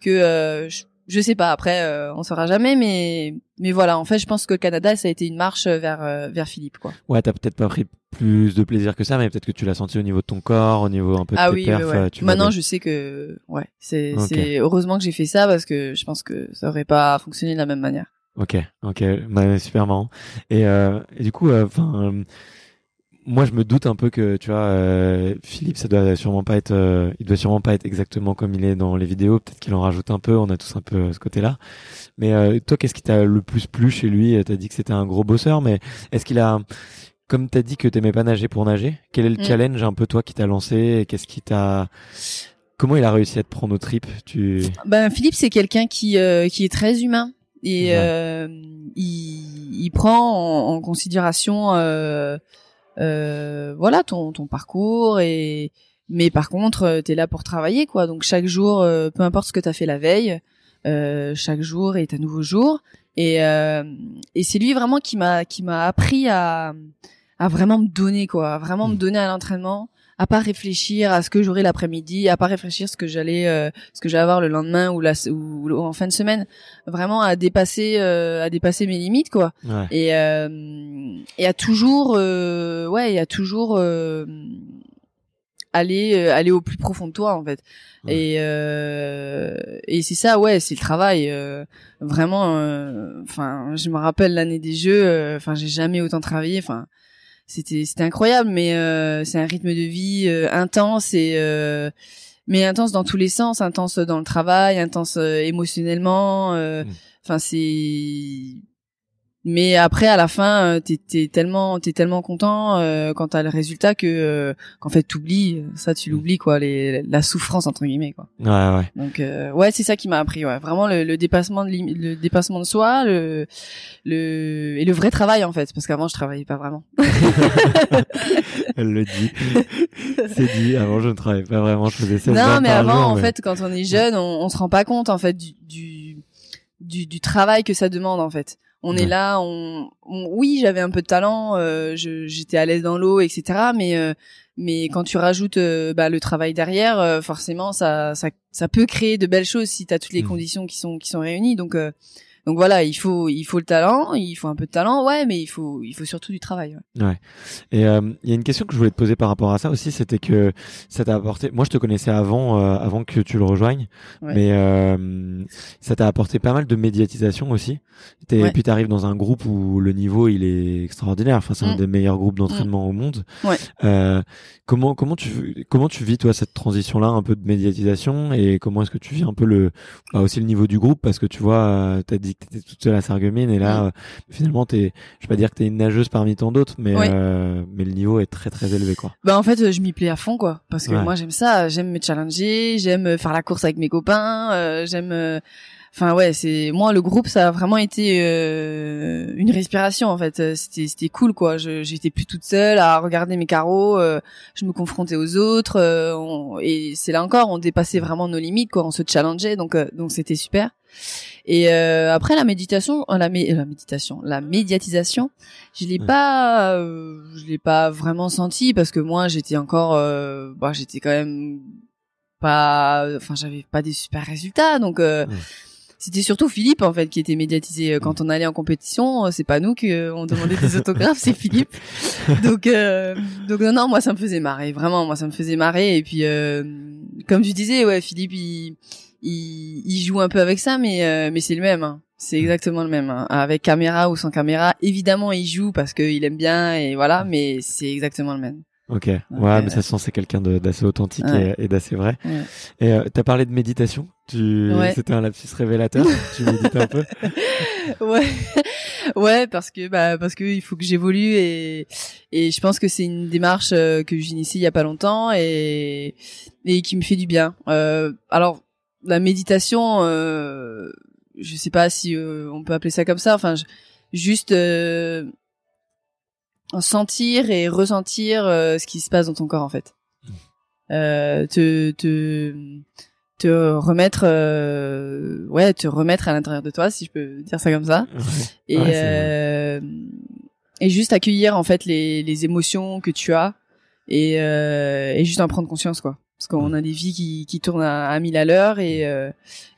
que euh, je, je sais pas. Après, euh, on saura jamais, mais mais voilà. En fait, je pense que le Canada, ça a été une marche vers euh, vers Philippe, quoi. Ouais, t'as peut-être pas pris plus de plaisir que ça, mais peut-être que tu l'as senti au niveau de ton corps, au niveau un peu de Ah tes oui, perfs. ouais, euh, tu Maintenant, je sais que ouais, c'est c'est heureusement que j'ai fait ça parce que je pense que ça aurait pas fonctionné de la même manière. Ok, ok, bah, super marrant. Et, euh, et du coup, enfin, moi je me doute un peu que tu vois, euh, Philippe, ça doit sûrement pas être, euh, il doit sûrement pas être exactement comme il est dans les vidéos. Peut-être qu'il en rajoute un peu. On a tous un peu euh, ce côté-là. Mais euh, toi, qu'est-ce qui t'a le plus plu chez lui? T'as dit que c'était un gros bosseur, mais est-ce qu'il a, comme t'as dit que t'aimais pas nager pour nager, quel est le Mm. challenge un peu toi qui t'a lancé Qu'est-ce qui t'a Comment il a réussi à te prendre au trip? Tu Ben Philippe, c'est quelqu'un qui euh, qui est très humain et Ouais. euh, il, il prend en, en considération euh, euh, voilà ton ton parcours et mais par contre euh, t'es là pour travailler quoi. Donc chaque jour euh, peu importe ce que t'as fait la veille euh, chaque jour est un nouveau jour. Et euh, et c'est lui vraiment qui m'a qui m'a appris à à vraiment me donner quoi, à vraiment me mm. donner à l'entraînement, à pas réfléchir à ce que j'aurai l'après-midi, à pas réfléchir à ce que j'allais, euh, ce que j'allais avoir le lendemain ou la ou, en fin de semaine, vraiment à dépasser, euh, à dépasser mes limites quoi. Et euh, et à toujours, ouais, et à toujours aller aller au plus profond de toi en fait. Et et c'est ça, ouais, c'est le travail. vraiment, enfin, je me rappelle l'année des Jeux. Enfin, j'ai jamais autant travaillé. Enfin c'était c'était incroyable mais euh, c'est un rythme de vie euh, intense et euh, mais intense dans tous les sens intense dans le travail intense émotionnellement mmh. enfin c'est mais après à la fin euh, t'es es tellement t'es tellement content euh, quand t'as le résultat que euh, qu'en fait t'oublies ça tu l'oublies quoi les la souffrance entre guillemets quoi. Ouais ouais donc euh, ouais c'est ça qui m'a appris ouais. Vraiment le, le dépassement de le dépassement de soi le le et le vrai travail en fait. Parce qu'avant je travaillais pas vraiment. Elle le dit. C'est dit. Avant je ne travaillais pas vraiment. Je faisais ça non mais avant en fait quand on est jeune on, on se rend pas compte en fait du, du du, du travail que ça demande en fait on est là, on, oui, j'avais un peu de talent, euh, j'étais à l'aise dans l'eau, etc. Mais euh, mais quand tu rajoutes euh, bah, le travail derrière, forcément, ça, ça ça peut créer de belles choses si tu as toutes les mmh. conditions qui sont qui sont réunies. Donc donc voilà, il faut il faut le talent, il faut un peu de talent, ouais, mais il faut il faut surtout du travail. Ouais. ouais. Et euh, il y a une question que je voulais te poser par rapport à ça aussi, c'était que ça t'a apporté. Moi, je te connaissais avant euh, avant que tu le rejoignes, mais euh, ça t'a apporté pas mal de médiatisation aussi. Et puis t'arrives dans un groupe où le niveau il est extraordinaire. Enfin, c'est un mm. des meilleurs groupes d'entraînement mm. au monde. Ouais. Euh, comment comment tu comment tu vis toi cette transition là, un peu de médiatisation? Et comment est-ce que tu vis un peu le bah, aussi le niveau du groupe? Parce que tu vois, euh, t'as dit que t'étais toute seule à Sarreguemines et là, mm. euh, finalement, t'es, je vais pas dire que t'es une nageuse parmi tant d'autres, mais euh, mais le niveau est très très élevé quoi. Bah en fait, je m'y plais à fond quoi, parce que moi j'aime ça, j'aime me challenger, j'aime faire la course avec mes copains, euh, j'aime enfin ouais c'est moi le groupe ça a vraiment été euh, une respiration en fait. C'était c'était cool quoi. J'étais plus toute seule à regarder mes carreaux euh, je me confrontais aux autres euh, et c'est là encore on dépassait vraiment nos limites quoi. On se challengeait donc donc c'était super. Et après la méditation la, la méditation la médiatisation je l'ai pas je l'ai pas vraiment senti parce que moi j'étais encore bah j'étais quand même pas enfin j'avais pas des super résultats donc c'était surtout Philippe en fait qui était médiatisé euh, quand on allait en compétition. Euh, c'est pas nous qui euh, on demandait des autographes, c'est Philippe. Donc donc non non moi ça me faisait marrer vraiment moi ça me faisait marrer et puis comme tu disais ouais Philippe il, il, il joue un peu avec ça mais mais c'est le même. Hein. C'est exactement le même. Hein. Avec caméra ou sans caméra, évidemment il joue parce qu'il aime bien et voilà, mais c'est exactement le même. Ok, ouais, mais ça sent c'est quelqu'un d'assez authentique et, d'assez vrai. Et euh, t'as parlé de méditation? Tu, c'était un lapsus révélateur. tu médites un peu. Ouais, ouais, parce que bah parce que il faut que j'évolue et et je pense que c'est une démarche euh, que j'initie il y a pas longtemps et et qui me fait du bien. Euh, alors la méditation, euh, je sais pas si euh, on peut appeler ça comme ça. Enfin, juste euh, sentir et ressentir ce qui se passe dans ton corps en fait. Euh, te te te remettre euh, ouais te remettre à l'intérieur de toi si je peux dire ça comme ça et euh, et juste accueillir en fait les les émotions que tu as et euh, et juste en prendre conscience quoi parce qu'on a des vies qui qui tournent à, à mille à l'heure et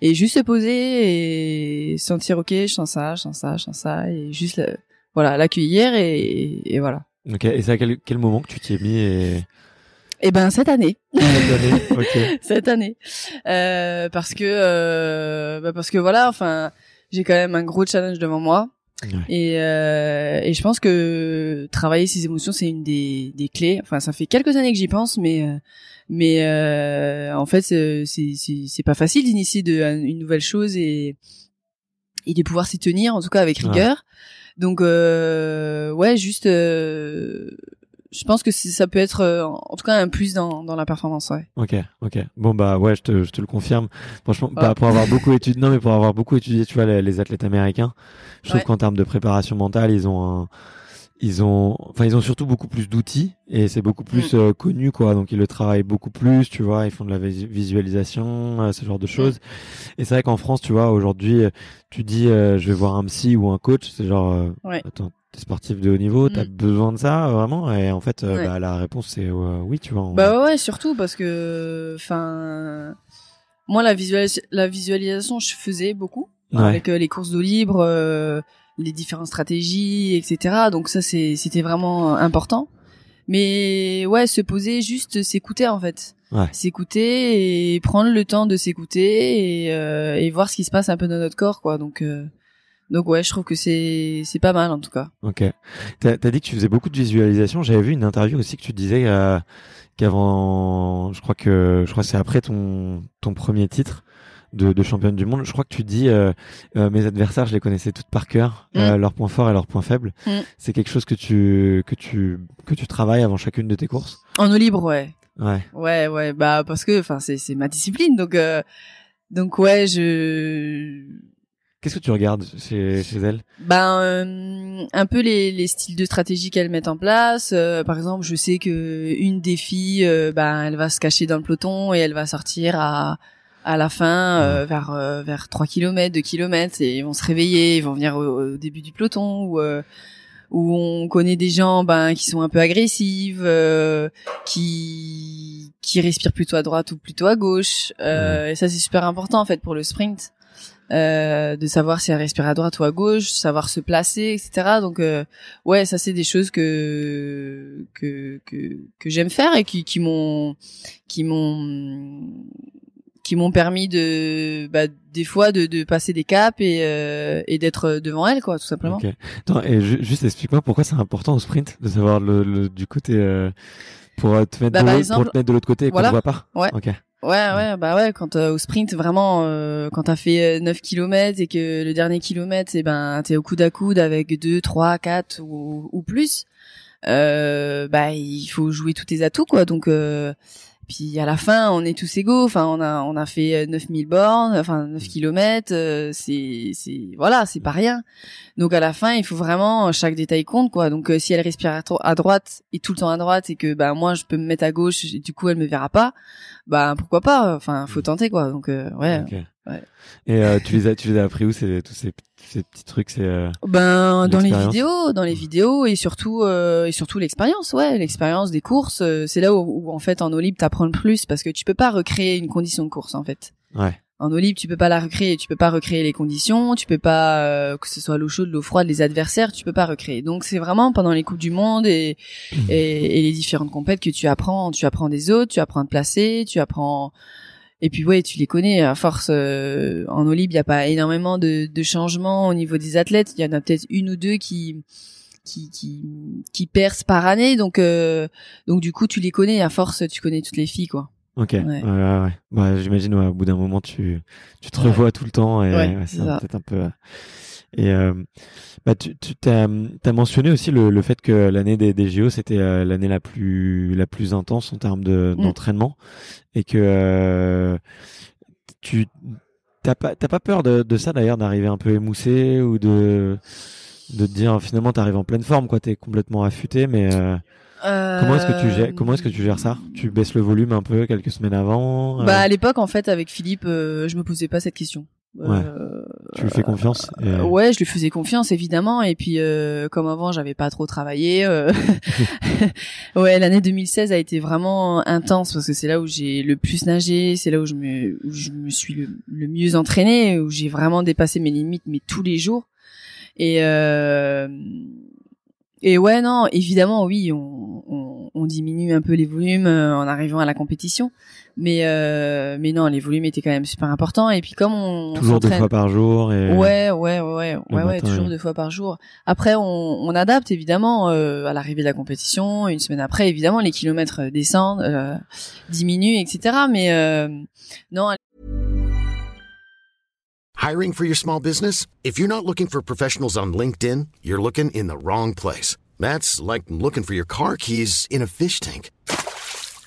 et juste se poser et sentir ok je sens ça je sens ça je sens ça et juste voilà l'accueillir et, et, voilà. Ok. Et c'est à quel, quel moment que tu t'y es mis et eh ben cette année. Cette année. Okay. cette année. Euh, parce que euh, bah parce que voilà, enfin, j'ai quand même un gros challenge devant moi. Et, euh, et je pense que travailler ses émotions c'est une des, des clés. Enfin, ça fait quelques années que j'y pense, mais euh, mais euh, en fait c'est c'est pas facile d'initier de une nouvelle chose et et de pouvoir s'y tenir en tout cas avec rigueur. Donc euh, ouais, juste, euh, je pense que ça peut être euh, en tout cas un plus dans, dans la performance. Ouais. Ok, ok. Bon bah ouais, je te, je te le confirme. Franchement, bah, pour avoir beaucoup étudié, non mais pour avoir beaucoup étudié, tu vois, les, athlètes américains, je trouve qu'en termes de préparation mentale, ils ont un ils ont enfin ils ont surtout beaucoup plus d'outils et c'est beaucoup plus mm. connu quoi donc ils le travaillent beaucoup plus tu vois ils font de la visualisation ce genre de choses et c'est vrai qu'en France tu vois aujourd'hui tu dis euh, je vais voir un psy ou un coach, c'est genre euh, attends, es sportif de haut niveau, tu as mm. besoin de ça vraiment? Et en fait, bah, la réponse c'est oui, tu vois. Bah ouais, surtout parce que, enfin, moi la, la visualisation, je faisais beaucoup avec les courses d'eau libre, les différentes stratégies, etc. Donc ça, c'était vraiment important. Mais ouais, se poser, juste s'écouter en fait. S'écouter et prendre le temps de s'écouter et, euh, et voir ce qui se passe un peu dans notre corps, quoi. Donc euh, donc ouais, je trouve que c'est c'est pas mal en tout cas. Ok. T'as as dit que tu faisais beaucoup de visualisation. J'avais vu une interview aussi que tu disais euh, qu'avant, je crois que je crois c'est après ton ton premier titre de, de, championne du monde. Je crois que tu dis euh, euh, mes adversaires, je les connaissais toutes par cœur, mm. euh, leurs points forts et leurs points faibles. Mm. C'est quelque chose que tu que tu que tu travailles avant chacune de tes courses? En eau libre, ouais. Ouais. Ouais, ouais, bah parce que enfin c'est c'est ma discipline, donc donc ouais, je. Qu'est-ce que tu regardes chez, chez elle? Ben un peu les, les styles de stratégie qu'elles mettent en place. par exemple, je sais que une des filles, ben elle va se cacher dans le peloton et elle va sortir à à la fin euh, vers euh, vers 3 km, 2 km et ils vont se réveiller, ils vont venir au, début du peloton ou euh, où on connaît des gens ben qui sont un peu agressives, qui qui respirent plutôt à droite ou plutôt à gauche. et ça c'est super important en fait pour le sprint. De savoir si elle respire à droite ou à gauche, savoir se placer, etc. Donc ouais, ça c'est des choses que que que, que j'aime faire et qui qui m'ont qui m'ont qui m'ont permis de bah, des fois de, de passer des caps et, euh, et d'être devant elle quoi tout simplement. Okay. Attends, et juste explique-moi pourquoi c'est important au sprint de savoir le, le du côté euh, pour te mettre bah, de exemple, pour te mettre de l'autre côté et qu'on ne voit pas. Ouais. Okay. Ouais ouais bah ouais quand euh, au sprint vraiment euh, quand t'as fait 9 km et que le dernier kilomètre et eh ben t'es au coude à coude avec 2 3 4 ou, ou plus euh, bah il faut jouer tous tes atouts quoi donc euh, puis à la fin, on est tous égaux. Enfin, on a on a fait 9000 euh, bornes, enfin 9 km. Euh, c'est c'est voilà, c'est pas rien. Donc à la fin, il faut vraiment chaque détail compte quoi. Donc euh, si elle respire à, droite et tout le temps à droite et que bah moi je peux me mettre à gauche et du coup elle me verra pas, bah pourquoi pas? Enfin, faut tenter quoi. Donc ouais. Ouais. Et tu les as tu les as appris où c'est tous ces ces petits trucs c'est euh, ben dans les vidéos dans les vidéos et surtout euh, et surtout l'expérience ouais l'expérience des courses euh, c'est là où, en fait en eau libre t'apprends le plus parce que tu peux pas recréer une condition de course en fait. Ouais. En eau libre tu peux pas la recréer tu peux pas recréer les conditions tu peux pas que ce soit l'eau chaude l'eau froide les adversaires tu peux pas recréer. Donc c'est vraiment pendant les coupes du monde et, et, et les différentes compètes que tu apprends. Tu apprends des autres tu apprends à te placer tu apprends et puis ouais, tu les connais. À force, euh, en Olympe, il y a pas énormément de, de changements au niveau des athlètes. Il y en a peut-être une ou deux qui qui qui, qui percent par année. Donc euh, donc du coup, tu les connais. À force, tu connais toutes les filles, quoi. Ok. Ouais. ouais, ouais. Bah, j'imagine ouais, au bout d'un moment, tu tu te revois tout le temps et c'est peut-être un peu. Et euh, bah, tu, tu as, as, mentionné aussi le, le fait que l'année des, des JO c'était euh, l'année la plus la plus intense en termes de mm. d'entraînement et que euh, tu t'as pas pas peur de, de ça d'ailleurs d'arriver un peu émoussé ou de de te dire finalement t'arrives en pleine forme quoi t'es complètement affûté mais euh, Comment est-ce que tu gères comment est-ce que tu gères ça? Tu baisses le volume un peu quelques semaines avant Bah à l'époque en fait avec Philippe, je me posais pas cette question. Ouais. Euh, tu lui fais confiance euh, Ouais, je lui faisais confiance évidemment. Et puis euh, comme avant, j'avais pas trop travaillé. ouais, l'année 2016 a été vraiment intense parce que c'est là où j'ai le plus nagé, c'est là où je me, où je me suis le, mieux entraîné, où j'ai vraiment dépassé mes limites, mais tous les jours. Et et ouais, non, évidemment, oui, on, on, on, diminue un peu les volumes en arrivant à la compétition mais euh, mais non les volumes étaient quand même super importants. Et puis comme on toujours deux fois par jour et ouais ouais ouais ouais ouais toujours deux fois par jour. Après on, on adapte évidemment euh, à l'arrivée de la compétition. Une semaine après évidemment les kilomètres descendent euh, diminuent etc mais euh, non hiring for your small business? If you're not looking for professionals on LinkedIn you're looking in the wrong place. That's like looking for your car keys in a fish tank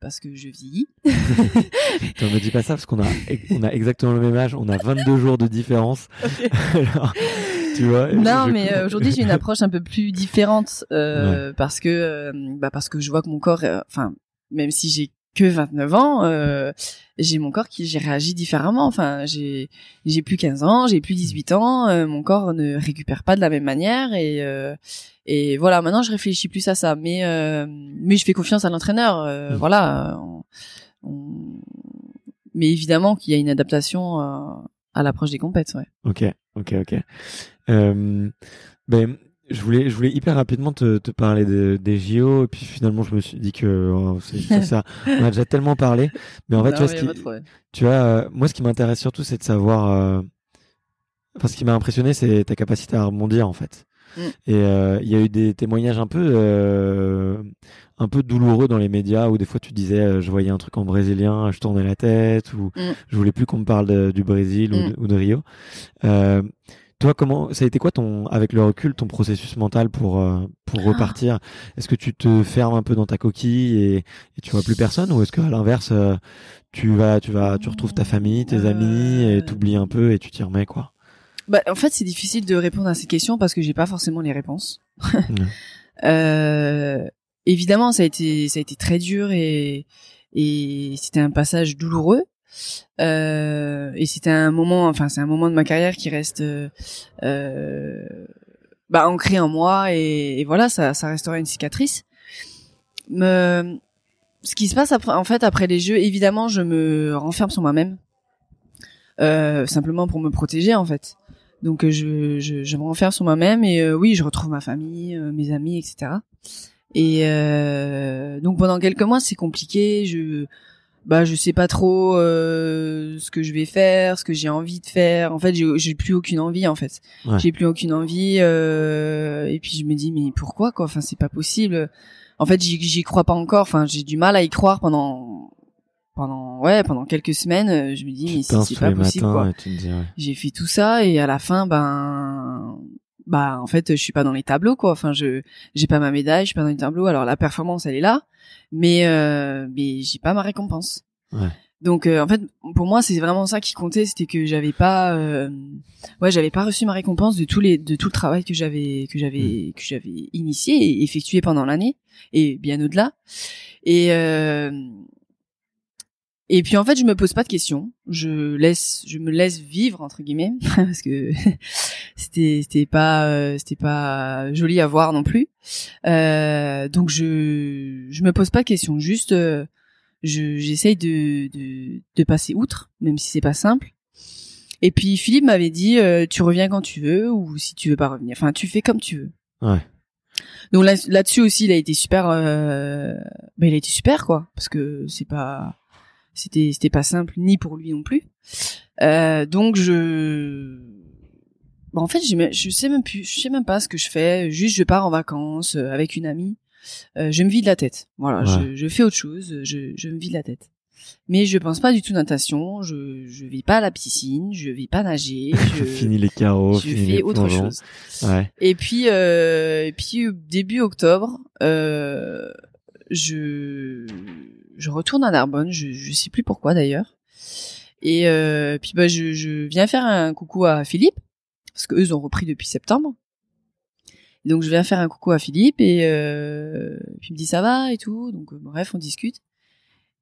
parce que je vieillis. ne me dis pas ça parce qu'on a, on a exactement le même âge. On a 22 jours de différence. tu vois. Non, mais euh, aujourd'hui, j'ai une approche un peu plus différente euh, parce que, euh, bah, parce que je vois que mon corps, enfin, même si j'ai que 29 ans, euh, j'ai mon corps qui j'ai réagi différemment. Enfin, j'ai j'ai plus 15 ans, j'ai plus 18 ans, euh, mon corps ne récupère pas de la même manière et euh, et voilà. Maintenant, je réfléchis plus à ça, mais mais je fais confiance à l'entraîneur. Voilà. Mais évidemment qu'il y a une adaptation à l'approche des compètes. Ouais. Ok, ok, ok. ben je voulais, je voulais hyper rapidement te, te parler des JO et puis finalement je me suis dit que oh, c'est ça. On a déjà tellement parlé, mais en fait tu vois, ce qui, tu vois, euh, moi ce qui m'intéresse surtout c'est de savoir. Euh, enfin, ce qui m'a impressionné c'est ta capacité à rebondir en fait. Mm. Et euh, il y a eu des témoignages un peu, un peu douloureux dans les médias où des fois tu disais, je voyais un truc en brésilien, je tournais la tête ou mm. je voulais plus qu'on me parle du Brésil ou, mm. de, ou, de, Rio. Toi, comment ça a été quoi ton, avec le recul, ton processus mental pour euh, pour ah. repartir? Est-ce que tu te fermes un peu dans ta coquille et, et tu vois plus personne, ou est-ce qu'à l'inverse, euh, tu vas, tu vas, tu retrouves ta famille, tes amis et euh. t'oublies un peu et tu t'y remets quoi? Bah, en fait, c'est difficile de répondre à ces questions parce que j'ai pas forcément les réponses. euh, évidemment, ça a été, ça a été très dur et et c'était un passage douloureux. Euh, et c'était un moment, enfin c'est un moment de ma carrière qui reste euh, bah, ancré en moi et, voilà, ça, ça restera une cicatrice. Me, ce qui se passe après, en fait après les jeux, évidemment, je me renferme sur moi-même, euh, simplement pour me protéger en fait. Donc je, je, me renferme sur moi-même et euh, oui, je retrouve ma famille, euh, mes amis, etc. Et euh, donc pendant quelques mois, c'est compliqué. Je bah je sais pas trop euh, ce que je vais faire, ce que j'ai envie de faire. En fait, j'ai plus aucune envie en fait. J'ai plus aucune envie euh, et puis je me dis mais pourquoi quoi? Enfin, c'est pas possible. En fait, j'y crois pas encore. Enfin, j'ai du mal à y croire pendant pendant ouais, pendant quelques semaines, je me dis mais c'est pas possible quoi. J'ai fait tout ça et à la fin ben bah en fait je suis pas dans les tableaux quoi enfin je j'ai pas ma médaille je suis pas dans les tableaux alors la performance elle est là mais euh, mais j'ai pas ma récompense ouais. donc euh, en fait pour moi c'est vraiment ça qui comptait c'était que j'avais pas euh, ouais j'avais pas reçu ma récompense de tous les de tout le travail que j'avais que j'avais mm. que j'avais initié et effectué pendant l'année et bien au-delà et euh, et puis en fait, je me pose pas de questions. Je laisse, je me laisse vivre entre guillemets parce que c'était c'était pas euh, c'était pas joli à voir non plus. Euh, donc je je me pose pas de questions. Juste, euh, je j'essaye de, de de passer outre, même si c'est pas simple. Et puis Philippe m'avait dit, euh, tu reviens quand tu veux ou si tu veux pas revenir. Enfin, tu fais comme tu veux. Ouais. Donc là, là-dessus aussi, il a été super. Euh... Ben, il a été super quoi, parce que c'est pas c'était c'était pas simple ni pour lui non plus. Euh, donc je bah, en fait je, je sais même plus je sais même pas ce que je fais. Juste je pars en vacances euh, avec une amie. Euh, je me vide la tête. Voilà je, je, fais autre chose je, je me vide la tête. Mais je pense pas du tout natation je je vais pas à la piscine je vais pas nager je finis les carreaux je fais autre chose. Ouais. et puis euh, et puis début octobre euh, je je retourne à Narbonne, je, je sais plus pourquoi d'ailleurs. Et euh, puis bah je, je viens faire un coucou à Philippe parce que eux ont repris depuis septembre. donc je viens faire un coucou à Philippe et euh, puis il me dit ça va et tout. Donc euh, bref, on discute.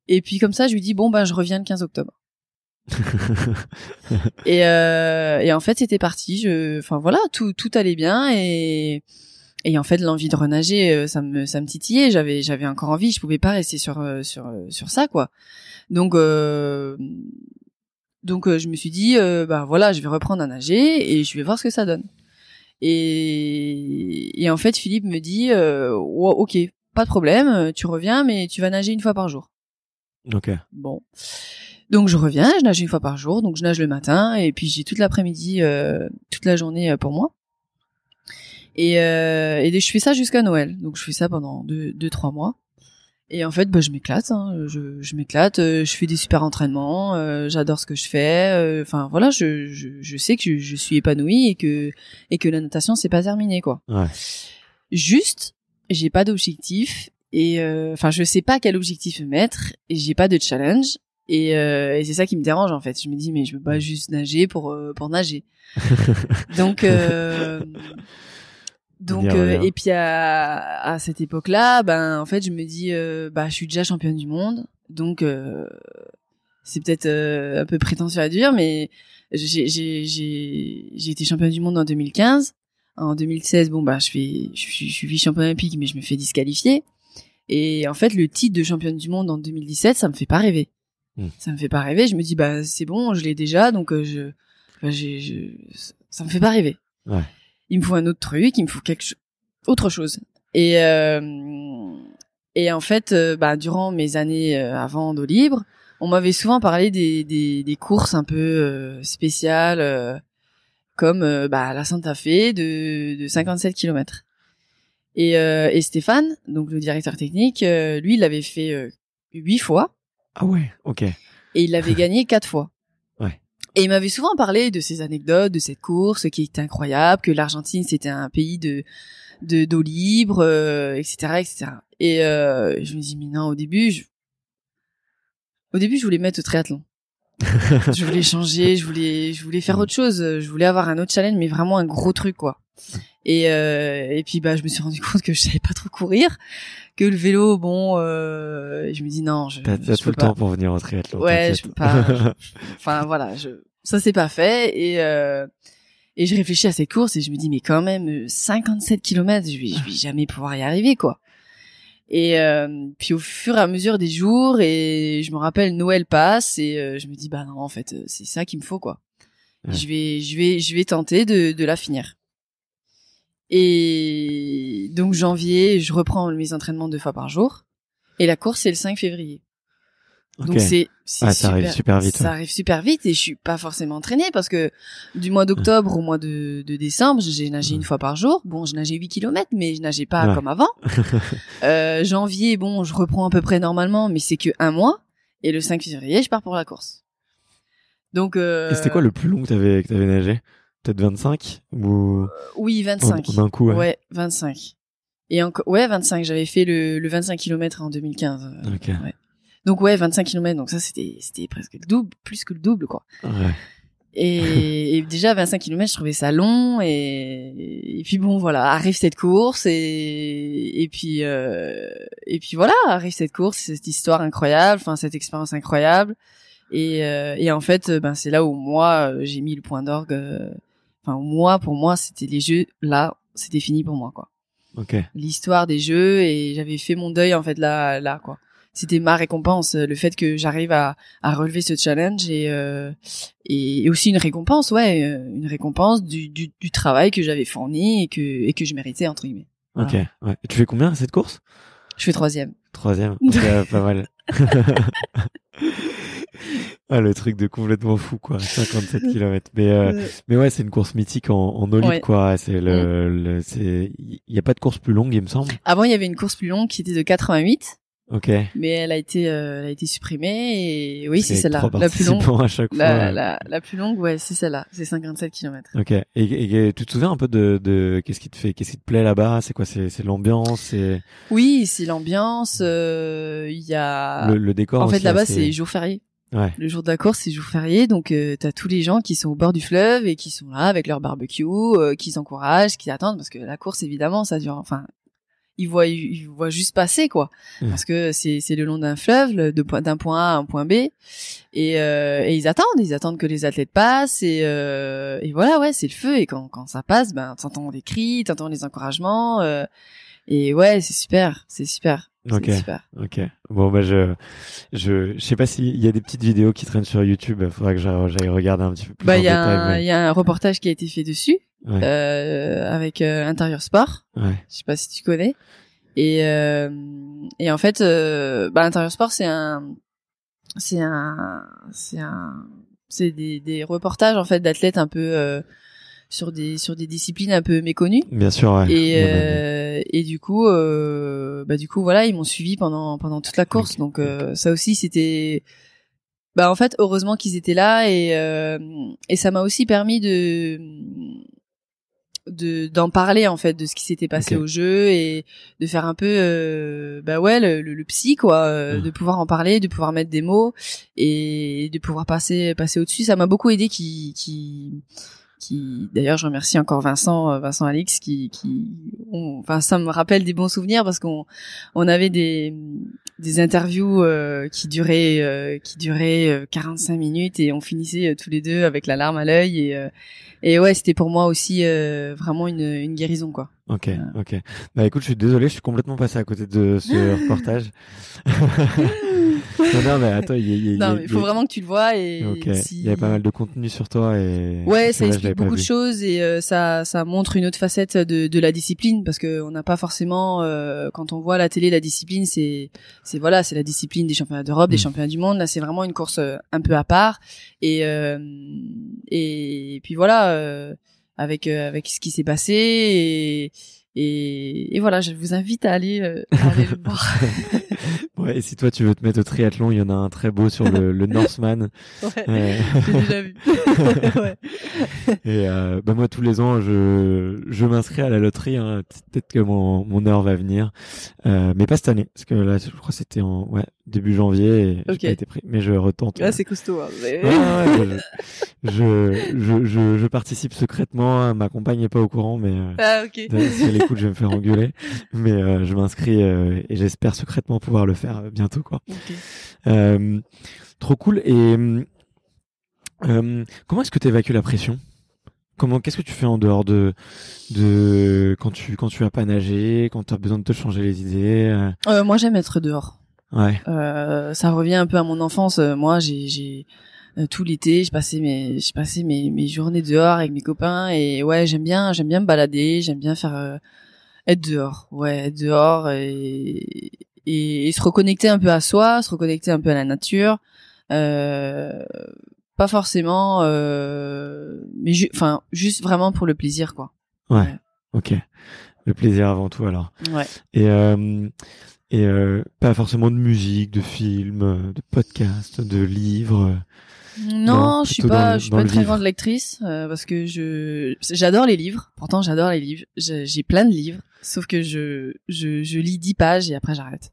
Et puis comme ça, je lui dis bon bah je reviens le 15 octobre. et, euh, et en fait c'était parti. Je, enfin voilà, tout tout allait bien et et en fait, l'envie de renager, euh, ça me ça me titillait. J'avais j'avais encore envie. Je pouvais pas rester sur euh, sur euh, sur ça quoi. Donc donc je me suis dit bah voilà, je vais reprendre à nager et je vais voir ce que ça donne. Et et en fait, Philippe me dit ok, pas de problème, tu reviens, mais tu vas nager une fois par jour. Ok. Bon. Donc je reviens, je nage une fois par jour, donc je nage le matin et puis j'ai toute l'après-midi, toute la journée pour moi. Et, euh, et je fais ça jusqu'à Noël. Donc je fais ça pendant deux, deux trois mois. Et en fait, bah, je m'éclate. Hein. Je, je m'éclate. Euh, je fais des super entraînements. Euh, J'adore ce que je fais. Euh, enfin voilà, je, je, je, sais que je, je, suis épanouie et que et que la natation c'est pas terminé quoi. Ouais. Juste j'ai pas d'objectif et enfin je sais pas quel objectif me mettre et j'ai pas de challenge et, et c'est ça qui me dérange en fait. Je me dis mais je veux pas juste nager pour pour nager. Donc donc euh, et puis à, à cette époque-là, ben en fait je me dis euh, bah je suis déjà championne du monde, donc euh, c'est peut-être un peu prétentieux à dire, mais j'ai j'ai j'ai j'ai été championne du monde en 2015. En 2016, bon bah je fais je suis je suis vice-championne olympique, mais je me fais disqualifier. Et en fait le titre de championne du monde en 2017, ça me fait pas rêver. Hmm. Ça me fait pas rêver. Je me dis bah c'est bon, je l'ai déjà, donc je, bah, j'ai je, ça me fait pas rêver. Ouais il me faut un autre truc, il me faut quelque chose, autre chose. Et euh, et en fait, euh, bah, durant mes années euh, avant d'eau libre, on m'avait souvent parlé des, des, des courses un peu spéciales, comme bah, la Santa Fe de, de 57 km. Et, et Stéphane, donc le directeur technique, lui, il l'avait fait huit fois. Ah ouais, ok. Et il l'avait gagné quatre fois. Et il m'avait souvent parlé de ces anecdotes, de cette course qui était incroyable, que l'Argentine c'était un pays de de d'eau libre, etc., euh, etc. Et euh, je me dis mais non, au début, je... au début je voulais mettre au triathlon. je voulais changer, je voulais je voulais faire autre chose, je voulais avoir un autre challenge, mais vraiment un gros truc quoi. Et euh, et puis bah je me suis rendu compte que je savais pas trop courir, que le vélo bon, euh, je me dis non, je. T'as tout le temps pour venir au triathlon. Ouais, je peux pas. Enfin voilà, je ça c'est pas fait et euh, et je réfléchis à cette course et je me dis mais quand même 57 km, je vais, je vais jamais pouvoir y arriver quoi. Et euh, puis au fur et à mesure des jours et je me rappelle Noël passe et euh, je me dis bah non en fait c'est ça qu'il me faut quoi. Je vais je vais je vais tenter de de la finir. Et donc janvier, je reprends mes entraînements deux fois par jour et la course c'est le 5 février. Donc c'est ah, ça arrive super vite. Ça arrive super vite et je suis pas forcément entraînée parce que du mois d'octobre au mois de, de décembre, j'ai nagé une fois par jour. Bon, je nageais 8 km mais je nageais pas comme avant. euh, janvier, bon, je reprends à peu près normalement mais c'est que un mois et le 5 février, je pars pour la course. Donc euh... Et c'était quoi le plus long que t'avais que t'avais nagé? Peut-être 25 ou? Euh, Oui, 25. D'un coup, ouais. ouais 25. Et encore ouais, 25, j'avais fait le, le 25 km en 2015. OK. Ouais. Donc ouais, 25 km, donc ça c'était c'était presque le double, plus que le double quoi. Ouais. Et, et, déjà 25 km, je trouvais ça long et, et puis bon voilà, arrive cette course et et puis euh, et puis voilà, arrive cette course, cette histoire incroyable, enfin cette expérience incroyable et euh, et en fait ben c'est là où moi j'ai mis le point d'orgue euh, enfin moi pour moi c'était les jeux là, c'était fini pour moi quoi. OK. L'histoire des jeux et j'avais fait mon deuil en fait là là quoi c'était ma récompense, le fait que j'arrive à, à relever ce challenge et, euh, et aussi une récompense, ouais, euh, une récompense du, du, du travail que j'avais fourni et que et que je méritais entre guillemets. Ok. Ouais. Et tu fais combien à cette course? Je fais troisième. Troisième. pas mal. ah le truc de complètement fou quoi 57 km mais euh, mais ouais c'est une course mythique en, en quoi c'est le, le c'est il y a pas de course plus longue il me semble avant il y avait une course plus longue qui était de 88 Ok. Mais elle a été, euh, elle a été supprimée et oui, c'est celle-là, la plus longue. À chaque la, fois. La, la, plus longue, ouais, c'est celle-là, c'est 57 km. Ok. Et, et, tu te souviens un peu de, de qu'est-ce qui te fait, qu'est-ce qui te plaît là-bas? C'est quoi? C'est, l'ambiance. Oui, c'est l'ambiance. Euh, il y a. Le, le décor. En fait, là-bas, c'est jour férié. Ouais. Le jour de la course, c'est jour férié, donc euh, t'as tous les gens qui sont au bord du fleuve et qui sont là avec leur barbecue, euh, qui s'encouragent, qui attendent parce que la course, évidemment, ça dure. Enfin, ils voient ils voient juste passer quoi. Mmh. parce que c'est c'est le long d'un fleuve d'un point A à un point B. Et euh, et ils attendent ils attendent que les athlètes passent et euh, et voilà ouais c'est le feu. Et quand quand ça passe ben t'entends des cris t'entends les encouragements euh, et ouais c'est super c'est super Ok. Super. Ok. Bon bah je je je sais pas s'il y a des petites vidéos qui traînent sur YouTube. Il faudra que j'aille regarder un petit peu plus. Bah il y a il y a un reportage qui a été fait dessus euh, avec euh, Intérieur Sport. Ouais. Je sais pas si tu connais. Et euh, et en fait, euh, bah, Intérieur Sport, c'est un c'est un c'est un c'est des, des reportages en fait d'athlètes un peu euh, sur des sur des disciplines un peu méconnues. Bien sûr. Ouais. Et euh, et du coup euh, bah du coup voilà ils m'ont suivi pendant pendant toute la course donc euh, ça aussi c'était bah en fait heureusement qu'ils étaient là et et ça m'a aussi permis de de d'en parler en fait de ce qui s'était passé au jeu et de faire un peu euh, bah ouais le, le, psy quoi euh, de pouvoir en parler de pouvoir mettre des mots et de pouvoir passer passer au dessus ça m'a beaucoup aidé qui qui qui d'ailleurs je remercie encore Vincent euh, Vincent Alix qui qui enfin ça me rappelle des bons souvenirs parce qu'on on avait des des interviews euh, qui duraient euh, qui duraient 45 minutes et on finissait tous les deux avec la larme à l'œil et et ouais c'était pour moi aussi vraiment une une guérison quoi Ok, ok. Bah écoute, je suis désolé, je suis complètement passé à côté de ce reportage. non, mais attends, il, non, il faut vraiment que tu le vois et il y avait pas mal de contenu sur toi et ouais, ça explique beaucoup de choses et euh, ça ça montre une autre facette de, de la discipline parce que on n'a pas forcément euh, quand on voit la télé la discipline c'est c'est voilà c'est la discipline des championnats d'Europe, des mm. championnats du monde là c'est vraiment une course euh, un peu à part et et puis voilà avec avec ce qui s'est passé et, et, et voilà, je vous invite à aller, euh, aller le voir. ouais, et si toi tu veux te mettre au triathlon, il y en a un très beau sur le, le Northman. Ouais, j'ai déjà vu. ouais. Et euh, bah moi tous les ans, je je m'inscris à la loterie. Hein. Peut-être que mon mon heure va venir, euh, mais pas cette année, parce que là je crois c'était en ouais début janvier et j'ai pas été pris, mais je retente. Là c'est costaud. Hein, ouais, ouais, je, je, je, je, participe secrètement. Ma compagne n'est pas au courant, mais euh, ah, okay. si elle écoute, je vais me faire engueuler. Mais euh, je m'inscris euh, et j'espère secrètement pouvoir le faire euh, bientôt, quoi. Okay. trop cool. Et comment est-ce que tu évacues la pression? Comment Qu'est-ce que tu fais en dehors de de quand tu quand tu vas pas nager, quand tu as besoin de te changer les idées Moi, j'aime être dehors. Ouais. ça revient un peu à mon enfance. Moi, j'ai euh, tout l'été je passais mes je passais mes, mes journées dehors avec mes copains et ouais j'aime bien j'aime bien me balader j'aime bien faire euh, être dehors ouais être dehors et, et, se reconnecter un peu à soi se reconnecter un peu à la nature euh, pas forcément euh, mais enfin juste vraiment pour le plaisir quoi ouais, ok le plaisir avant tout alors ouais et euh, et pas forcément de musique, de films, de podcasts, de livres. Non, je suis pas, je suis pas une très grande lectrice euh, parce que je j'adore les livres. Pourtant, j'adore les livres. J'ai plein de livres, sauf que je je, je lis dix pages et après j'arrête.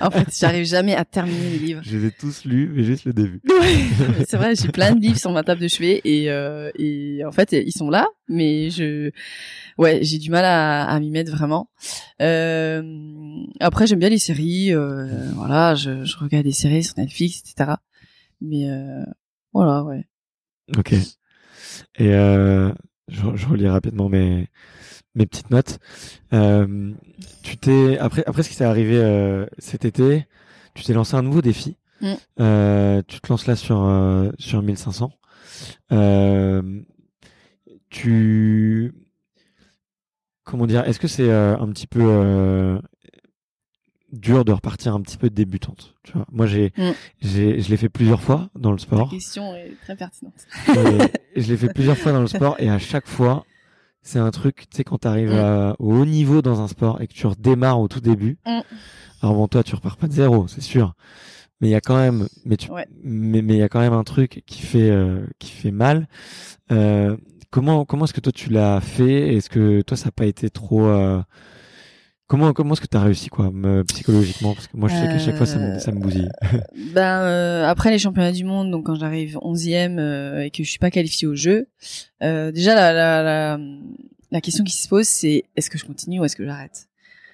en fait, j'arrive jamais à terminer les livres. Je les ai tous lus, mais juste le début. c'est vrai, j'ai plein de livres sur ma table de chevet et euh, et en fait ils sont là, mais je ouais j'ai du mal à, à m'y mettre vraiment. Euh, après j'aime bien les séries, euh, voilà, je, je regarde des séries sur Netflix, etc. Mais voilà, ouais. Ok. Et je, je, relis rapidement mes mes petites notes. Euh, tu t'es après après ce qui s'est arrivé euh, cet été, tu t'es lancé un nouveau défi. Mm. Euh, tu te lances là sur euh, sur 1500. Euh, tu comment dire Est-ce que c'est un petit peu dur de repartir un petit peu de débutante. Tu vois, moi j'ai, mm. j'ai, je l'ai fait plusieurs fois dans le sport. La question est très pertinente. je l'ai fait plusieurs fois dans le sport et à chaque fois, c'est un truc, tu sais, quand tu arrives mm. au haut niveau dans un sport et que tu redémarres au tout début. Mm. Alors bon, toi, tu repars pas de zéro, c'est sûr. Mais il y a quand même, mais tu, mais mais il y a quand même un truc qui fait, euh, qui fait mal. Euh, comment, comment est-ce que toi tu l'as fait? Est-ce que toi ça n'a pas été trop euh, Comment comment est-ce que tu as réussi quoi me, psychologiquement? Parce que moi je sais qu'à chaque fois ça me, ça me bousille. ben euh, après les championnats du monde donc quand j'arrive 11e euh, et que je suis pas qualifiée au jeu, euh, déjà la, la, la, la question qui se pose c'est est-ce que je continue ou est-ce que j'arrête?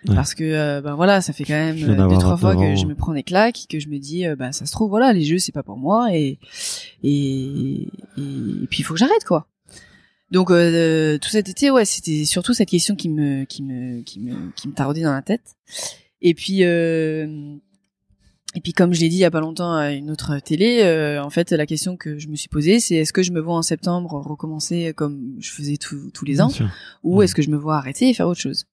Parce que ben voilà, ça fait quand même deux trois fois que je me prends des claques, que je me dis ben ça se trouve voilà, les jeux c'est pas pour moi et et, et puis il faut que j'arrête quoi. Donc euh, tout cet été, ouais, c'était surtout cette question qui me qui me qui me qui me taraudait dans la tête. Et puis euh, et puis comme je l'ai dit il y a pas longtemps à une autre télé, euh, en fait la question que je me suis posée, c'est est-ce que je me vois en septembre recommencer comme je faisais tous les ans, ou est-ce que je me vois arrêter et faire autre chose?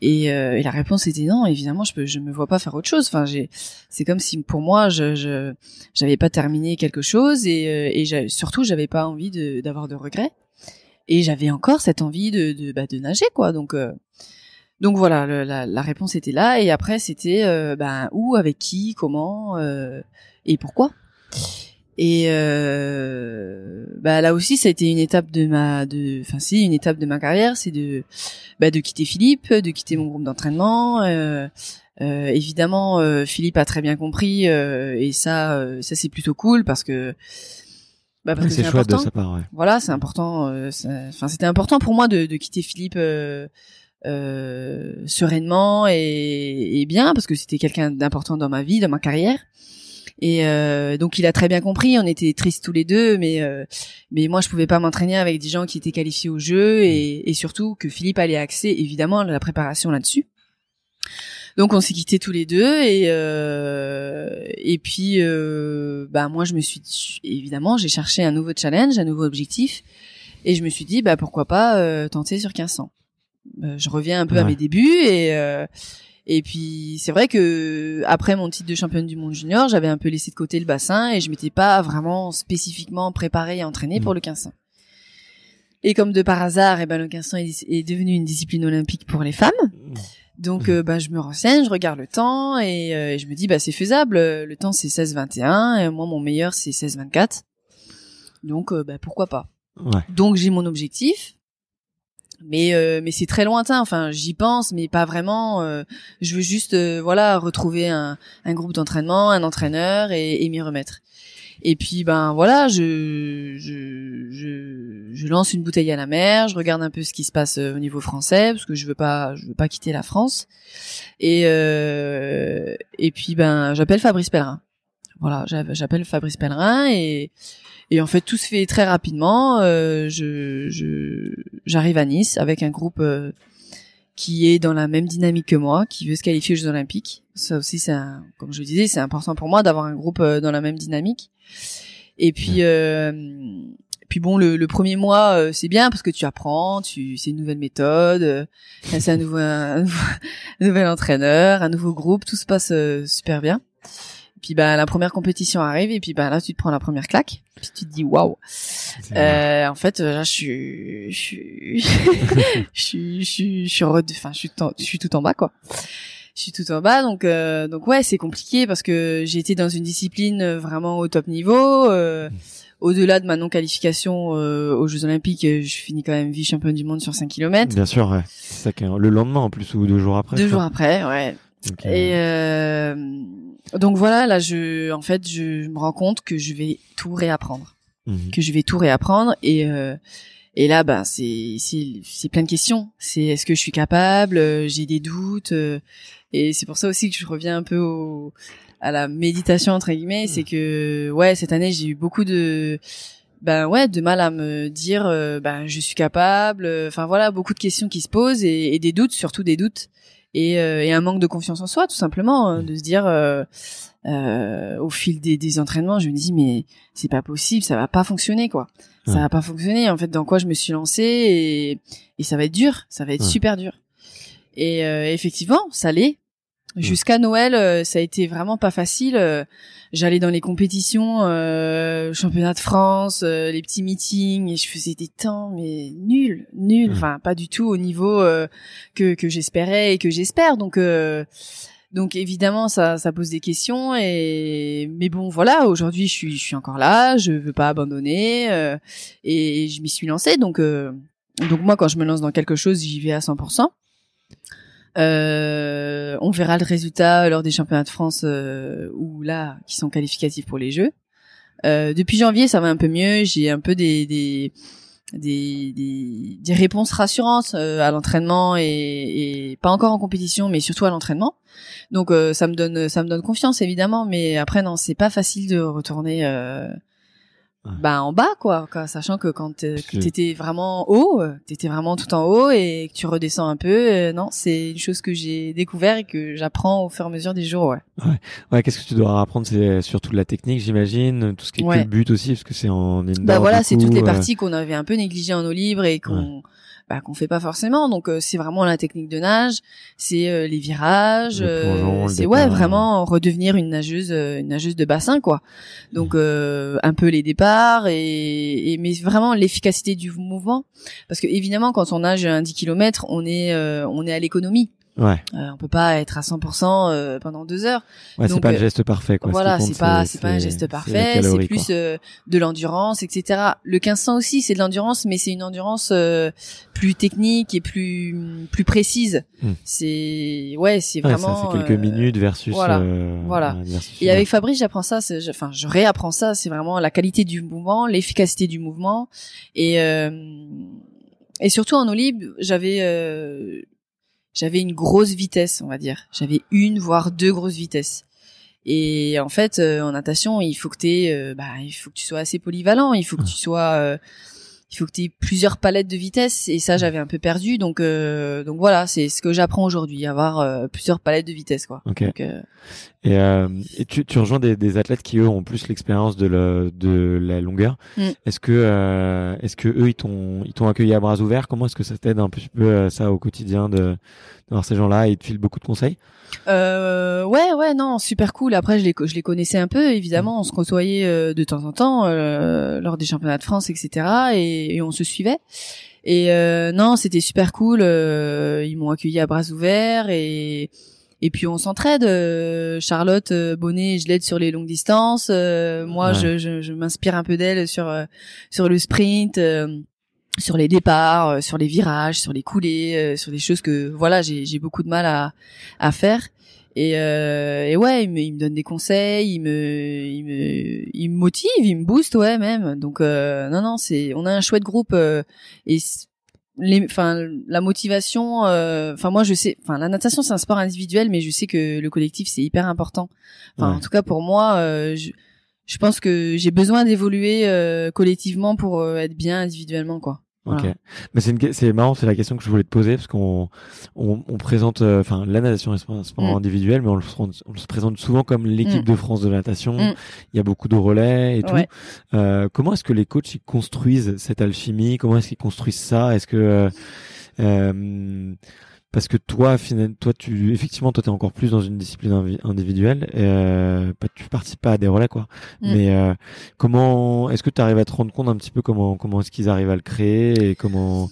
Et, et, la réponse était non. Évidemment, je peux, je me vois pas faire autre chose. Enfin, j'ai, c'est comme si pour moi, je, je, j'avais pas terminé quelque chose et, et surtout, j'avais pas envie de, d'avoir de regrets et j'avais encore cette envie de de, bah, de nager quoi. Donc euh, donc voilà la, la, réponse était là. Et après c'était ben où avec qui comment euh, et pourquoi. Et euh, bah là aussi, ça a été une étape de ma, de, enfin si, une étape de ma carrière, c'est de, bah, de quitter Philippe, de quitter mon groupe d'entraînement. Euh, euh, évidemment, euh, Philippe a très bien compris et ça, ça c'est plutôt cool parce que, bah parce que c'est important. De sa part, ouais. Voilà, c'est important. Enfin, c'était important pour moi de, de quitter Philippe. sereinement et, et, bien parce que c'était quelqu'un d'important dans ma vie, dans ma carrière. Et euh, donc il a très bien compris. On était tristes tous les deux, mais euh, mais moi je pouvais pas m'entraîner avec des gens qui étaient qualifiés au jeu et, et surtout que Philippe allait axer évidemment la préparation là-dessus. Donc on s'est quittés tous les deux et euh, et puis euh, bah moi je me suis évidemment j'ai cherché un nouveau challenge, un nouveau objectif et je me suis dit bah pourquoi pas euh, tenter sur 1500. Euh, je reviens un peu à mes débuts et euh, et puis c'est vrai que après mon titre de championne du monde junior, j'avais un peu laissé de côté le bassin et je m'étais pas vraiment spécifiquement préparée et entraînée pour mm. le 1500. Et comme de par hasard, et eh ben le 1500 est, est devenu une discipline olympique pour les femmes. Mm. Donc bah, je me renseigne, je regarde le temps et, euh, je me dis bah c'est faisable. Le temps c'est 16-21 et moi mon meilleur c'est 16-24. Donc euh, bah pourquoi pas. Ouais. Donc j'ai mon objectif mais euh, mais c'est très lointain enfin j'y pense mais pas vraiment euh, je veux juste euh, voilà retrouver un, un groupe d'entraînement un entraîneur et, et m'y remettre et puis ben voilà je, je, je je lance une bouteille à la mer je regarde un peu ce qui se passe au niveau français parce que je veux pas je veux pas quitter la France et et puis ben j'appelle Fabrice Pellerin voilà j'appelle Fabrice Pellerin et et en fait, tout se fait très rapidement. Euh, je, j'arrive à Nice avec un groupe euh, qui est dans la même dynamique que moi, qui veut se qualifier aux Jeux Olympiques. Ça aussi, c'est comme je le disais, c'est important pour moi d'avoir un groupe euh, dans la même dynamique. Et puis, euh, puis bon, le, le premier mois, c'est bien parce que tu apprends, tu, c'est une nouvelle méthode, c'est un nouveau, un, nouvel entraîneur, un nouveau groupe, tout se passe super bien puis bah la première compétition arrive et puis bah là tu te prends la première claque. Puis tu te dis waouh. Euh, en fait là je suis je suis je suis je suis je suis enfin je suis je suis tout en bas quoi. Je suis tout en bas donc euh, donc ouais c'est compliqué parce que j'ai été dans une discipline vraiment au top niveau. Euh, au-delà de ma non qualification euh, aux Jeux Olympiques je finis quand même vice championne du monde sur 5 km bien sûr ouais. C'est ça le lendemain en plus ou deux jours après deux jours après ouais. Et euh, donc voilà, là, je, en fait, je me rends compte que je vais tout réapprendre, mhm. que je vais tout réapprendre et euh, et là, ben, c'est c'est c'est plein de questions. C'est est-ce que je suis capable? Euh, J'ai des doutes euh, et c'est pour ça aussi que je reviens un peu au, à la méditation entre guillemets. C'est que ouais, cette année, j'ai eu beaucoup de ben ouais de mal à me dire ben je suis capable enfin voilà beaucoup de questions qui se posent et, et des doutes surtout des doutes et, euh, et, un manque de confiance en soi tout simplement hein, de se dire euh, euh, au fil des, des, entraînements je me dis mais c'est pas possible ça va pas fonctionner quoi. Ça va pas fonctionner en fait dans quoi je me suis lancée et, et ça va être dur ça va être super dur. Et euh, effectivement ça l'est jusqu'à Noël ça a été vraiment pas facile j'allais dans les compétitions, euh, championnat de France, euh, les petits meetings, et je faisais des temps mais nuls, nuls, mmh. enfin pas du tout au niveau euh, que que j'espérais et que j'espère. Donc euh, donc évidemment ça ça pose des questions et mais bon voilà aujourd'hui je suis je suis encore là, je veux pas abandonner et je m'y suis lancée donc donc moi quand je me lance dans quelque chose j'y vais à 100%. Euh, on verra le résultat lors des championnats de France euh, ou là qui sont qualificatifs pour les Jeux. Euh, depuis janvier, ça va un peu mieux. J'ai un peu des des, des, des, réponses rassurantes euh, à l'entraînement et, et, pas encore en compétition, mais surtout à l'entraînement. Donc euh, ça me donne ça me donne confiance évidemment, mais après non, c'est pas facile de retourner bah en bas quoi, quoi sachant que quand t'étais vraiment haut euh, t'étais vraiment tout en haut et que tu redescends un peu euh, non c'est une chose que j'ai découvert et que j'apprends au fur et à mesure des jours ouais. Ouais, ouais qu'est-ce que tu dois apprendre? C'est surtout de la technique j'imagine tout ce qui est ouais. but aussi parce que c'est en bah voilà c'est toutes les euh, parties qu'on avait un peu négligées en eau libre et qu'on bah, qu'on fait pas forcément. Donc euh, c'est vraiment la technique de nage, c'est euh, les virages, euh, c'est ouais vraiment redevenir une nageuse, une nageuse de bassin quoi. Donc mmh. un peu les départs et, et mais vraiment l'efficacité du mouvement parce que évidemment quand on nage un 10 km, on est on est à l'économie. Ouais. Euh, on peut pas être à 100% euh, pendant deux heures. Ouais, c'est pas le geste parfait, quoi. Voilà, c'est pas, c'est pas un geste parfait. C'est plus de l'endurance, etc. Le 1500 aussi, c'est de l'endurance, mais c'est une endurance plus technique et plus plus précise. Hmm. C'est ouais, c'est vraiment. ça fait quelques minutes versus. Voilà. voilà. et avec Fabrice, j'apprends ça. Enfin, je réapprends ça. C'est vraiment la qualité du mouvement, l'efficacité du mouvement et et surtout en olib, j'avais euh, j'avais une grosse vitesse, on va dire. J'avais une voire deux grosses vitesses. Et en fait, euh, en natation, il faut que tu euh, bah, il faut que tu sois assez polyvalent. Il faut que tu sois il faut que tu aies plusieurs palettes de vitesse et ça j'avais un peu perdu donc euh, donc voilà c'est ce que j'apprends aujourd'hui avoir euh, plusieurs palettes de vitesse quoi okay. Euh, et, et tu, tu rejoins des, des, athlètes qui eux ont plus l'expérience de, le, de la longueur mm. est-ce que est-ce que eux ils t'ont ils t'ont accueilli à bras ouverts? Comment est-ce que ça t'aide un peu, peu ça au quotidien de d'avoir ces gens-là? Ils te filent beaucoup de conseils? Euh, ouais, ouais, non, super cool. Après, je les, je les connaissais un peu, évidemment. On se côtoyait de temps en temps lors des championnats de France, etc. Et, on se suivait. Et euh, non, c'était super cool. Euh, ils m'ont accueilli à bras ouverts et et puis on s'entraide. Charlotte Bonnet, je l'aide sur les longues distances. moi, je, je, je m'inspire un peu d'elle sur sur le sprint sur les départs, sur les virages, sur les coulées, sur des choses que voilà j'ai beaucoup de mal à, à faire. Et, euh, et ouais, il me, il me donne des conseils, il me, il me, il me motive, il me booste, ouais même. Donc euh, non non, c'est, on a un chouette groupe euh, et les, enfin la motivation. Euh, enfin moi je sais, enfin la natation c'est un sport individuel, mais je sais que le collectif c'est hyper important. Enfin en tout cas pour moi, euh, je, je pense que j'ai besoin d'évoluer collectivement pour être bien individuellement quoi. Ok, mais c'est une... c'est marrant, c'est la question que je voulais te poser parce qu'on on, on présente, euh, enfin la natation est un sport mm. individuel, mais on le, on se présente souvent comme l'équipe mm. de France de natation. Mm. Il y a beaucoup de relais et tout. Euh, comment est-ce que les coachs ils construisent cette alchimie? Comment est-ce qu'ils construisent ça? Est-ce que euh, euh parce que toi, finalement, toi, tu effectivement, toi, t'es encore plus dans une discipline individuelle. Et, euh, tu participes pas à des relais, quoi. Mm. Mais euh, comment est-ce que tu arrives à te rendre compte un petit peu comment comment est-ce qu'ils arrivent à le créer et comment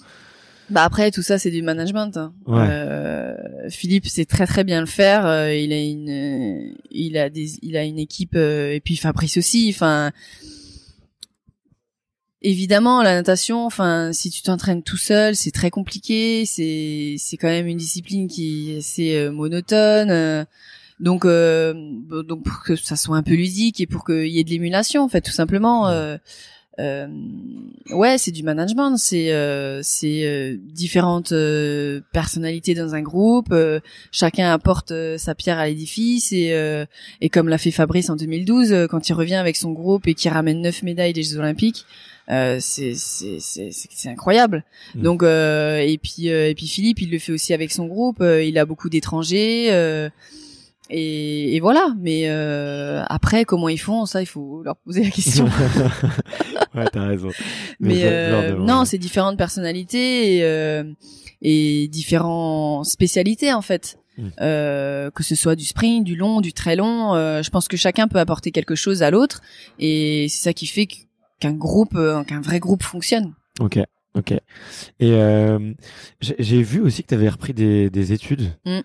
bah après tout ça c'est du management. Hein. Euh, Philippe sait très très bien le faire. Euh, il a une il a des il a une équipe euh, et puis Fabrice aussi. Enfin évidemment la natation enfin si tu t'entraînes tout seul c'est très compliqué. C'est c'est quand même une discipline qui est assez euh, monotone euh, donc euh, donc pour que ça soit un peu ludique et pour qu'il y ait de l'émulation en fait tout simplement euh, ouais c'est du management. C'est c'est différentes personnalités dans un groupe chacun apporte sa pierre à l'édifice et et comme l'a fait Fabrice en 2012 quand il revient avec son groupe et qui ramène neuf médailles des Jeux Olympiques euh, c'est c'est incroyable. Mm. Donc euh, et puis euh, et puis Philippe, il le fait aussi avec son groupe. Euh, il a beaucoup d'étrangers. Et, et, voilà. Mais après, comment ils font ça Il faut leur poser la question. ouais, t'as raison. Mais, non, c'est différentes personnalités et, et différentes spécialités en fait. Mm. Euh, que ce soit du sprint, du long, du très long, euh, je pense que chacun peut apporter quelque chose à l'autre, et c'est ça qui fait qu'un groupe, euh, qu'un vrai groupe fonctionne. Ok. Ok. Et euh, j'ai vu aussi que tu avais repris des, des études mm.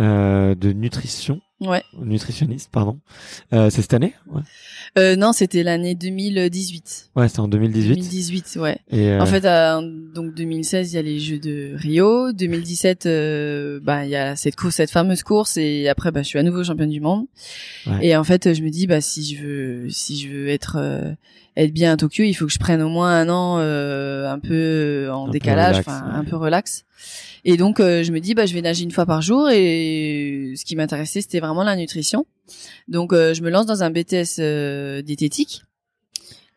euh, de nutrition. Ouais. Nutritionniste, pardon. Euh, c'est cette année ouais. euh, Non, c'était l'année 2018. Ouais, c'était en 2018. 2018, ouais. Et euh... En fait, euh, donc 2016, il y a les Jeux de Rio. 2017, euh, bah il y a cette course, cette fameuse course, et après, bah je suis à nouveau championne du monde. Ouais. Et en fait, je me dis, bah si je veux, si je veux être être bien à Tokyo, il faut que je prenne au moins un an euh, un peu en décalage, enfin un peu relax. Et donc euh, je me dis bah je vais nager une fois par jour et ce qui m'intéressait c'était vraiment la nutrition. Donc euh, je me lance dans un BTS diététique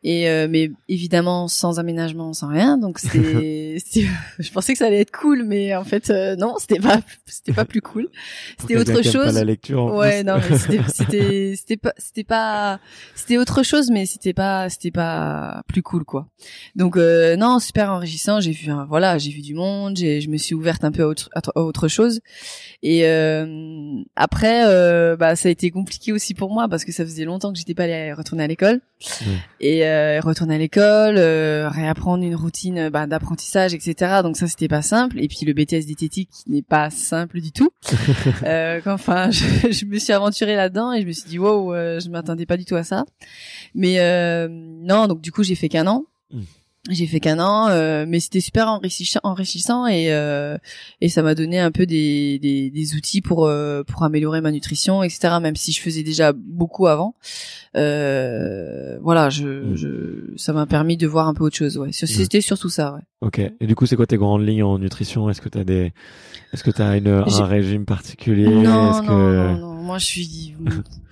et euh, mais évidemment sans aménagement, sans rien. Donc c'était, je pensais que ça allait être cool, mais en fait euh, non, c'était pas, c'était pas plus cool. C'était autre chose. Pas la lecture. En ouais, non, mais c'était, c'était, pas, c'était pas, c'était autre chose, mais c'était pas, c'était pas plus cool quoi. Donc euh, non, super enrichissant. J'ai vu, voilà, j'ai vu du monde. Je me suis ouverte un peu à autre, à autre chose. Et euh, après, euh, bah ça a été compliqué aussi pour moi parce que ça faisait longtemps que j'étais pas allée retourner à l'école. Et euh, retourner à l'école, euh, réapprendre une routine bah, d'apprentissage etc. Donc ça c'était pas simple. Et puis le BTS diététique n'est pas simple du tout. euh, enfin, je, je, me suis aventurée là-dedans et je me suis dit wow, euh, je m'attendais pas du tout à ça. Mais euh, non, donc du coup j'ai fait qu'un an. Mmh. J'ai fait qu'un an, euh, mais c'était super enrichissant, enrichissant et euh, et ça m'a donné un peu des, des, des outils pour euh, pour améliorer ma nutrition, etc. Même si je faisais déjà beaucoup avant, euh, voilà, je, mm. je ça m'a permis de voir un peu autre chose. Ouais, mm. c'était surtout ça. Ouais. Ok. Et du coup, c'est quoi tes grandes lignes en nutrition? Est-ce que t'as des, est-ce que t'as une un régime particulier? Non, non, non, non, Moi, je suis,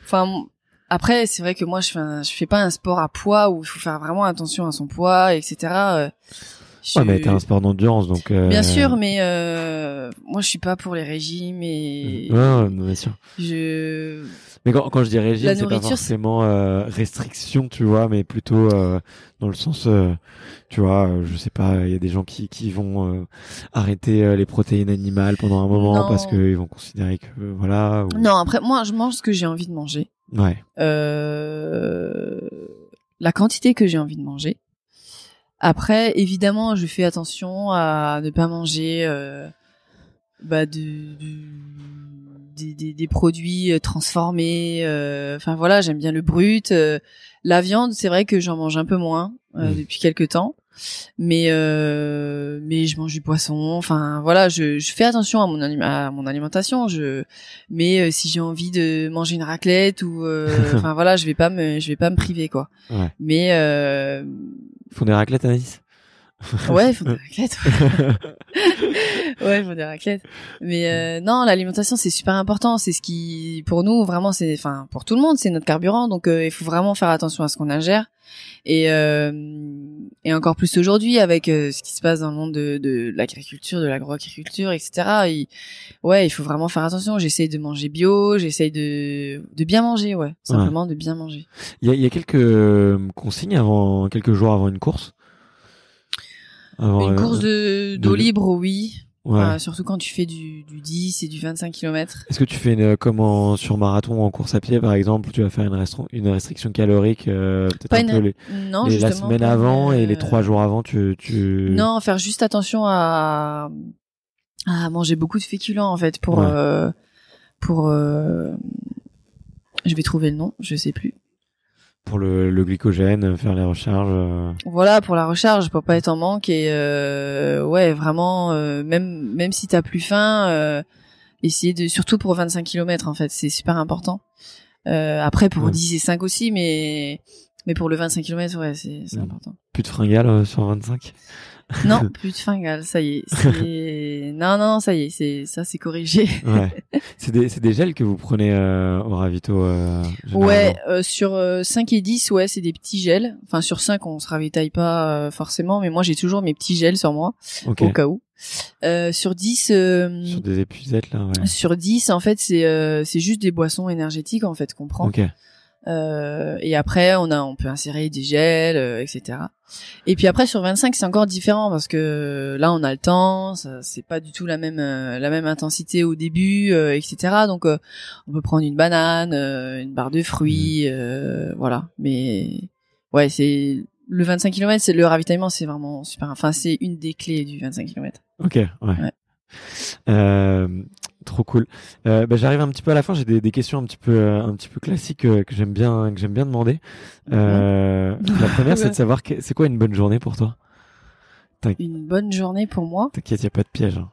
enfin après, c'est vrai que moi, je fais, je fais pas un sport à poids où il faut faire vraiment attention à son poids, etc. Euh, je... Ouais, mais t'es un sport d'endurance, donc. Euh... Bien sûr, mais euh... moi, je suis pas pour les régimes et. Ouais, bien sûr. Je. Mais quand, quand je dis régime, c'est pas forcément euh, restriction, tu vois, mais plutôt euh, dans le sens, euh, tu vois, je sais pas, il y a des gens qui, qui vont arrêter les protéines animales pendant un moment parce qu'ils vont considérer que voilà. Non, après moi, je mange ce que j'ai envie de manger. Ouais. Euh, la quantité que j'ai envie de manger. Après, évidemment, je fais attention à ne pas manger euh, bah, de, des, produits euh, transformés. Euh, enfin voilà, j'aime bien le brut. La viande, c'est vrai que j'en mange un peu moins mmh. depuis quelques temps mais euh, mais je mange du poisson. Enfin voilà je, je fais attention à mon à mon alimentation. Je mais euh, si j'ai envie de manger une raclette ou euh, enfin voilà je vais pas me je vais pas me priver quoi. Ouais. mais euh, ils font des raclettes Anaïs? ouais ils font des raclettes ouais ils font des raclettes mais euh, non l'alimentation c'est super important c'est ce qui pour nous vraiment c'est enfin pour tout le monde c'est notre carburant donc il faut vraiment faire attention à ce qu'on ingère et euh, et encore plus aujourd'hui avec euh, ce qui se passe dans le monde de, de l'agriculture, de l'agroagriculture, etc. ouais, il faut vraiment faire attention. J'essaye de manger bio, j'essaye de de bien manger, ouais, simplement de bien manger. Il y a, y a quelques euh, consignes avant quelques jours avant une course? Une course de d'eau libre, oui. Ouais. surtout quand tu fais du, du 10 et du 25 km. Est-ce que tu fais une, comme en, sur marathon en course à pied par exemple, tu vas faire une, une restriction calorique euh, peut-être un peu les, non, la semaine avant et les trois jours avant tu, tu... Non, faire juste attention à, à manger beaucoup de féculents en fait pour euh, pour euh, je vais trouver le nom, je sais plus pour le, le, glycogène, faire les recharges. Euh. Voilà, pour la recharge, pour pas être en manque et euh, ouais, vraiment, euh, même même si t'as plus faim, euh, essayer de, surtout pour 25 km en fait, c'est super important. après pour 10 et 5 aussi, mais mais pour le 25 km, ouais, c'est c'est important. Plus de fringales sur 25 non, plus de fringales, ça y est. non, non, ça y est, c'est ça, c'est corrigé. ouais. C'est des, c'est des gels que vous prenez euh, au ravito. Euh, ouais, euh, sur 5 et 10, ouais, c'est des petits gels. Enfin, sur 5, on se ravitaille pas forcément, mais moi, j'ai toujours mes petits gels sur moi, au cas où. sur 10 sur des épuisettes là ouais. sur 10 en fait c'est c'est juste des boissons énergétiques en fait qu'on prend okay. Euh, et après, on a, on peut insérer des gels, euh, etc. Et puis après sur 25, c'est encore différent parce que là, on a le temps, c'est pas du tout la même euh, la même intensité au début, etc. Donc, on peut prendre une banane, une barre de fruits, mmh. voilà. Mais ouais, c'est le 25 km, c'est le ravitaillement, c'est vraiment super. Enfin, c'est une des clés du 25 km. Ok, ouais. ouais. Euh, trop cool. Euh, bah, j'arrive un petit peu à la fin. J'ai des, des, questions un petit peu, euh, un petit peu classiques euh, que j'aime bien, que j'aime bien demander. Euh, la première, c'est de savoir c'est quoi une bonne journée pour toi? Une bonne journée pour moi? T'inquiète, y a pas de piège. Hein.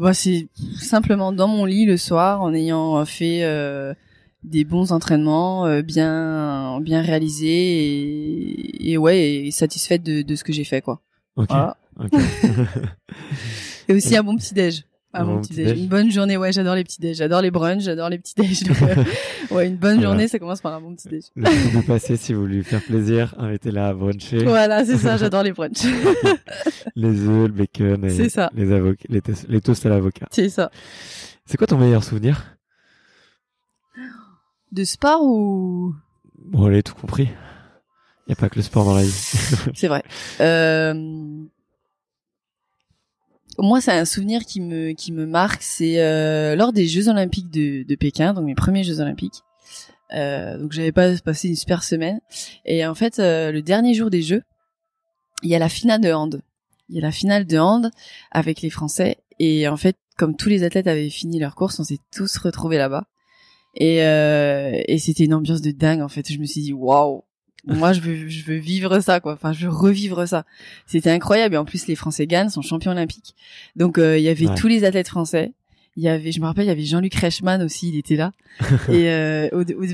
Bah c'est simplement dans mon lit le soir en ayant fait des bons entraînements bien bien réalisés et, et ouais et satisfaite de, de ce que j'ai fait quoi. Ok. Voilà. okay. et aussi un bon petit déj. Ah, bon petit déj. Une bonne journée, ouais, j'adore les petits déj, j'adore les brunchs, j'adore les petits déj. Euh, ouais, une bonne journée, ça commence par un bon petit déj. Le temps passer, si vous lui faire plaisir, invitez-la à bruncher. Voilà, c'est ça, j'adore les brunchs. les œufs, le bacon et ça. les avocats, les, les toasts à l'avocat. C'est ça. C'est quoi ton meilleur souvenir? De sport ou? Bon, allez, tout compris. Y a pas que le sport dans la vie. c'est vrai. Euh moi, c'est un souvenir qui me qui me marque. C'est euh, lors des Jeux Olympiques de, de Pékin, donc mes premiers Jeux Olympiques. Euh, donc j'avais pas passé une super semaine. Et en fait, euh, le dernier jour des Jeux, il y a la finale de hand. il y a la finale de hand avec les Français et en fait comme tous les athlètes avaient fini leur course, on s'est tous retrouvés là-bas et euh, et c'était une ambiance de dingue en fait. Je me suis dit waouh, moi je veux je veux vivre ça quoi. Enfin je veux revivre ça. C'était incroyable. Et en plus les Français gagnent, sont champions olympiques. Donc euh, il y avait tous les athlètes français. Il y avait je me rappelle il y avait Jean-Luc Reichmann aussi il était là. Et euh,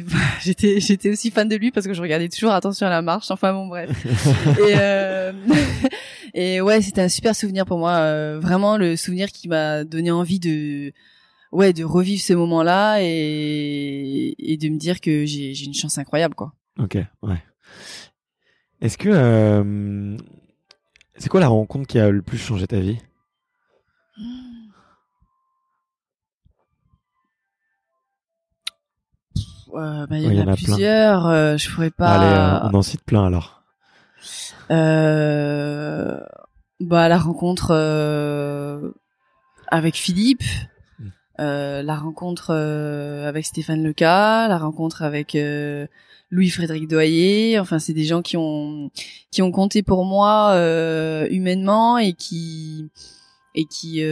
j'étais j'étais aussi fan de lui parce que je regardais toujours attention à la marche. Enfin bon bref. Et euh, et ouais c'était un super souvenir pour moi. Euh, vraiment le souvenir qui m'a donné envie de ouais de revivre ce moment là et et de me dire que j'ai j'ai une chance incroyable quoi. Ok ouais est-ce que euh, c'est quoi la rencontre qui a le plus changé ta vie? Euh, bah, il y, en a, plusieurs. Euh, je pourrais pas. Allez, on en cite plein alors. Euh, bah la rencontre euh, avec Philippe, euh, la rencontre euh, avec Stéphane Leca, la rencontre avec Louis-Frédéric Doyer. Enfin, c'est des gens qui ont qui ont compté pour moi humainement et qui et qui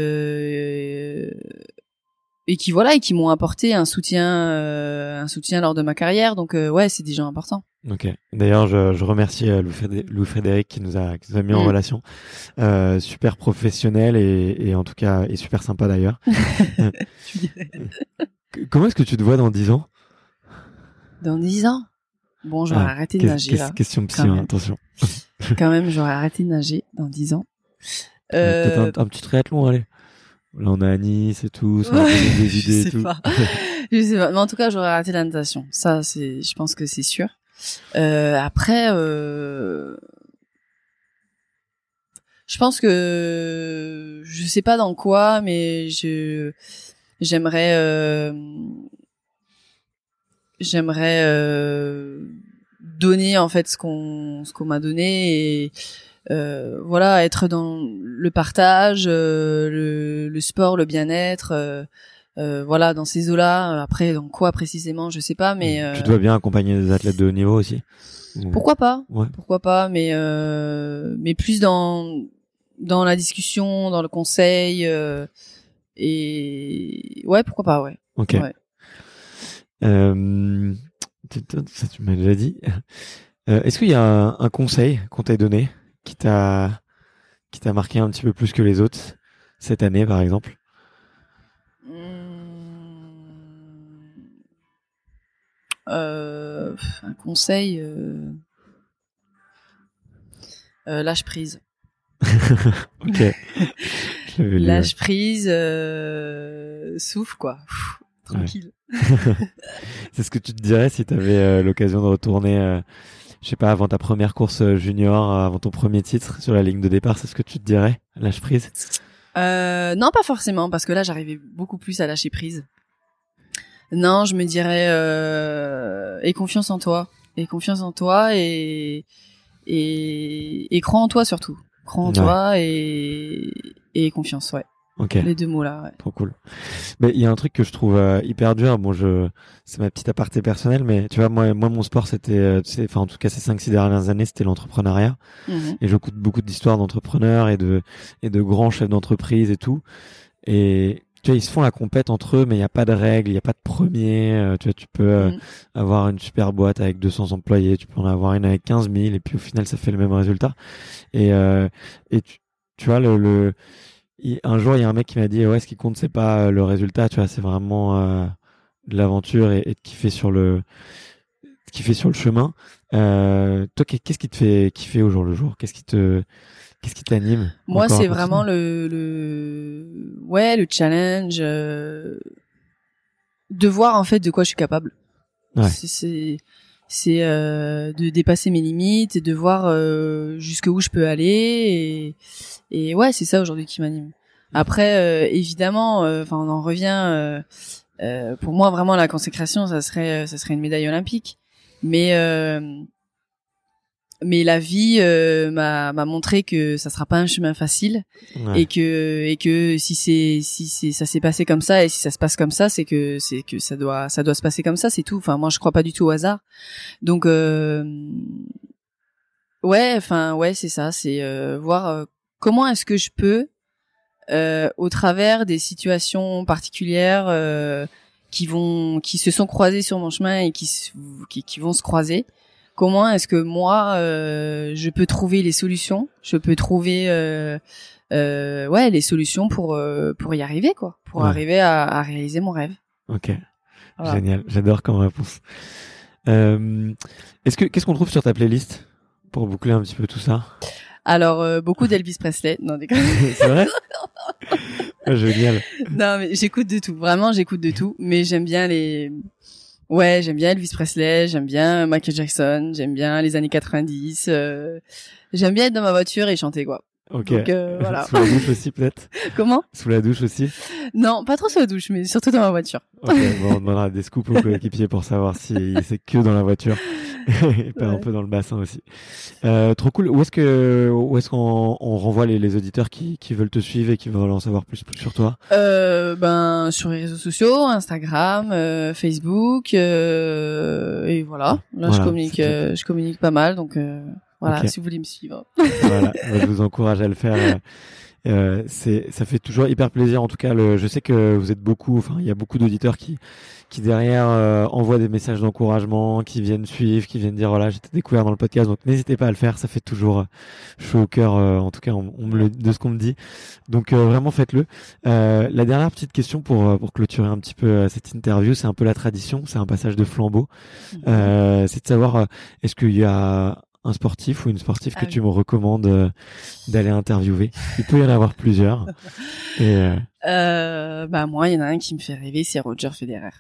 et qui voilà et qui m'ont apporté un soutien euh, un soutien lors de ma carrière. Donc euh, ouais c'est des gens importants. Ok. D'ailleurs je, je remercie euh, Louis Frédéric qui nous a qui nous a mis en mm. relation. Euh, super professionnel et, et en tout cas et super sympa d'ailleurs. Comment est-ce que tu te vois dans dix ans? Dans dix ans? Bon j'aurais ah, arrêté de nager là question psy hein, attention quand même j'aurais arrêté de nager dans dix ans peut-être un, un petit triathlon allez Là, on a à Nice et tout, ça des idées et tout. Pas. je sais pas. Mais en tout cas, j'aurais raté la natation. Ça, c'est, je pense que c'est sûr. Euh, après, euh... je pense que je sais pas dans quoi, mais je j'aimerais euh... j'aimerais euh... donner en fait ce qu'on ce qu'on m'a donné et euh, voilà, être dans le partage, euh, le, le, sport, le bien-être. Voilà, dans ces eaux-là. Après, dans quoi précisément, je sais pas, mais tu dois bien accompagner des athlètes de haut niveau aussi. Pourquoi pas? Ouais. Pourquoi pas? Mais mais plus dans dans la discussion, dans le conseil et ouais, pourquoi pas, ouais. Ok. Ouais. Ça tu m'as déjà dit. Est-ce qu'il y a un, un conseil qu'on t'a donné qui t'a qui t'a marqué un petit peu plus que les autres cette année, par exemple? Euh, Un conseil, euh... Euh, lâche prise. ok. lâche prise, euh, souffle quoi, tranquille. C'est ce que tu te dirais si tu avais euh, l'occasion de retourner je sais pas, avant ta première course euh, junior, euh, avant ton premier titre sur la ligne de départ, c'est ce que tu te dirais, lâche prise? Euh, Non, pas forcément, parce que là, j'arrivais beaucoup plus à lâcher prise. Non, je me dirais, euh, aie confiance en toi, aie confiance en toi et et, et crois en toi surtout, crois en toi et et confiance, ouais. Les deux mots là. Ouais. Trop cool. Mais il y a un truc que je trouve euh, hyper dur. Bon, je, c'est ma petite aparté personnelle, mais tu vois, moi, moi, mon sport, c'était, euh, enfin, en tout cas, ces cinq, six dernières années, c'était l'entrepreneuriat. Mhm. Et j'écoute beaucoup d'histoires d'entrepreneurs et de, et de grands chefs d'entreprise et tout. Et, tu vois, ils se font la compète entre eux, mais il n'y a pas de règles, il n'y a pas de premier. Euh, tu vois, tu peux mhm. avoir une super boîte avec 200 employés, tu peux en avoir une avec 15 000, et puis au final, ça fait le même résultat. Et, et tu, tu vois, le, le un jour, il y a un mec qui m'a dit ouais, ce qui compte c'est pas euh, le résultat, tu vois, c'est vraiment euh, de l'aventure et, et, de kiffer sur le kiffer sur le chemin. Euh, toi, qu'est-ce qui te fait kiffer au jour le jour? Qu'est-ce qui te qu'est-ce qui t'anime Moi, c'est vraiment le, le ouais le challenge euh, de voir en fait de quoi je suis capable. Ouais. C'est c'est euh, de dépasser mes limites et de voir euh, jusqu'où je peux aller et, et ouais c'est ça aujourd'hui qui m'anime. Après euh, évidemment euh, enfin on en revient euh, pour moi vraiment la consécration ça serait ça serait une médaille olympique. Mais mais la vie euh, m'a m'a montré que ça sera pas un chemin facile et que et que si c'est si c'est ça s'est passé comme ça et si ça se passe comme ça c'est que c'est que ça doit ça doit se passer comme ça c'est tout. Enfin moi je crois pas du tout au hasard. Donc euh, ouais enfin ouais c'est ça. C'est euh, voir comment est-ce que je peux, euh, au travers des situations particulières euh, qui vont, qui se sont croisées sur mon chemin et qui, qui, qui vont se croiser, comment est-ce que moi euh, je peux trouver les solutions, je peux trouver euh, euh, ouais les solutions pour pour y arriver quoi, pour Ouais. arriver à, à réaliser mon rêve. Ok, Voilà. génial, j'adore comme réponse. Est-ce que qu'est-ce qu'on trouve sur ta playlist pour boucler un petit peu tout ça? Alors beaucoup d'Elvis Presley, non des C'est vrai? Ah, Génial. non mais j'écoute de tout, vraiment j'écoute de tout, mais j'aime bien les ouais j'aime bien Elvis Presley, j'aime bien Michael Jackson, j'aime bien les années 90, euh, j'aime bien être dans ma voiture et chanter quoi. Ok. Donc euh, voilà. Sous la douche aussi peut-être? Comment? Sous la douche aussi? Non, pas trop sous la douche, mais surtout dans ma voiture. Ok, bon, on donnera des scoops aux coéquipiers pour savoir si c'est que dans la voiture et pas un peu dans le bassin aussi. Euh, trop cool. Où est-ce que où est-ce qu'on on renvoie les, les auditeurs qui, qui veulent te suivre et qui veulent en savoir plus, plus sur toi? Euh, ben sur les réseaux sociaux, Instagram, euh, Facebook, euh, et voilà. Là, Voilà, je communique, euh, je communique pas mal, donc euh, voilà. Si vous voulez me suivre. voilà, je vous encourage à le faire. Euh, c'est, ça fait toujours hyper plaisir. En tout cas, le, je sais que vous êtes beaucoup. Enfin, il y a beaucoup d'auditeurs qui, qui derrière euh, envoient des messages d'encouragement, qui viennent suivre, qui viennent dire voilà, été découvert dans le podcast. Donc, n'hésitez pas à le faire. Ça fait toujours euh, chaud au cœur. euh, en tout cas, on, on me le, de ce qu'on me dit. Donc, euh, vraiment, faites-le. Euh, la dernière petite question pour pour clôturer un petit peu cette interview, c'est un peu la tradition. C'est un passage de flambeau. Euh, c'est de savoir est-ce qu'il y a un sportif ou une sportive Ah que oui. tu me recommandes euh, d'aller interviewer. Il peut y en avoir plusieurs. Et euh, bah moi, il y en a un qui me fait rêver, c'est Roger Federer.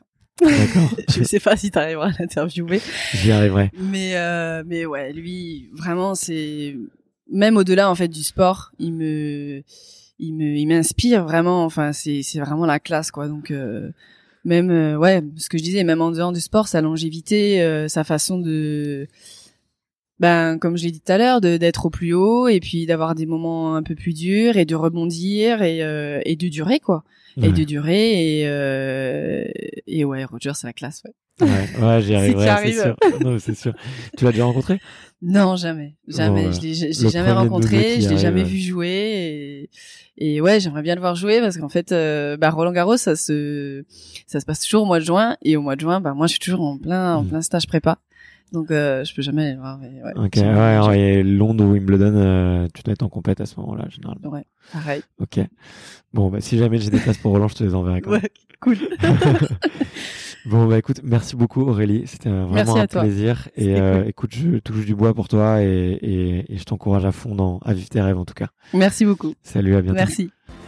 d'accord, je sais pas si tu arriveras à l'interviewer, j'y arriverai. mais euh, mais ouais, lui, vraiment, c'est même au-delà en fait du sport, il me il me il m'inspire vraiment. Enfin, c'est c'est vraiment la classe quoi. Donc euh, même ouais, ce que je disais, même en dehors du sport, sa longévité, euh, sa façon de ben comme je l'ai dit tout à l'heure, de d'être au plus haut et puis d'avoir des moments un peu plus durs et de rebondir et euh, et de durer quoi. Ouais, et de durer et euh, et ouais Roger c'est la classe ouais. Ouais, ouais, j'y tu c'est sûr. Non, c'est sûr. Tu l'as déjà rencontré? Non jamais. Jamais. Bon, je l'ai jamais rencontré je l'ai jamais arrive. vu jouer et et ouais j'aimerais bien le voir jouer parce qu'en fait euh, bah Roland Garros ça se ça se passe toujours au mois de juin et au mois de juin bah moi je suis toujours en plein en Mm. plein stage prépa donc euh, je peux jamais aller le voir mais ouais, Ok, ouais, et Londres ou Wimbledon, euh, tu dois être en compète à ce moment-là, généralement. ouais pareil Ok. Bon, bah, si jamais j'ai des places pour Roland, je te les enverrai quand même. ouais cool Bon bah écoute, merci beaucoup Aurélie, c'était Merci vraiment un toi. plaisir et euh, cool. écoute, je touche du bois pour toi et, et, et je t'encourage à fond dans, à vivre tes rêves en tout cas. merci beaucoup Salut, à bientôt. merci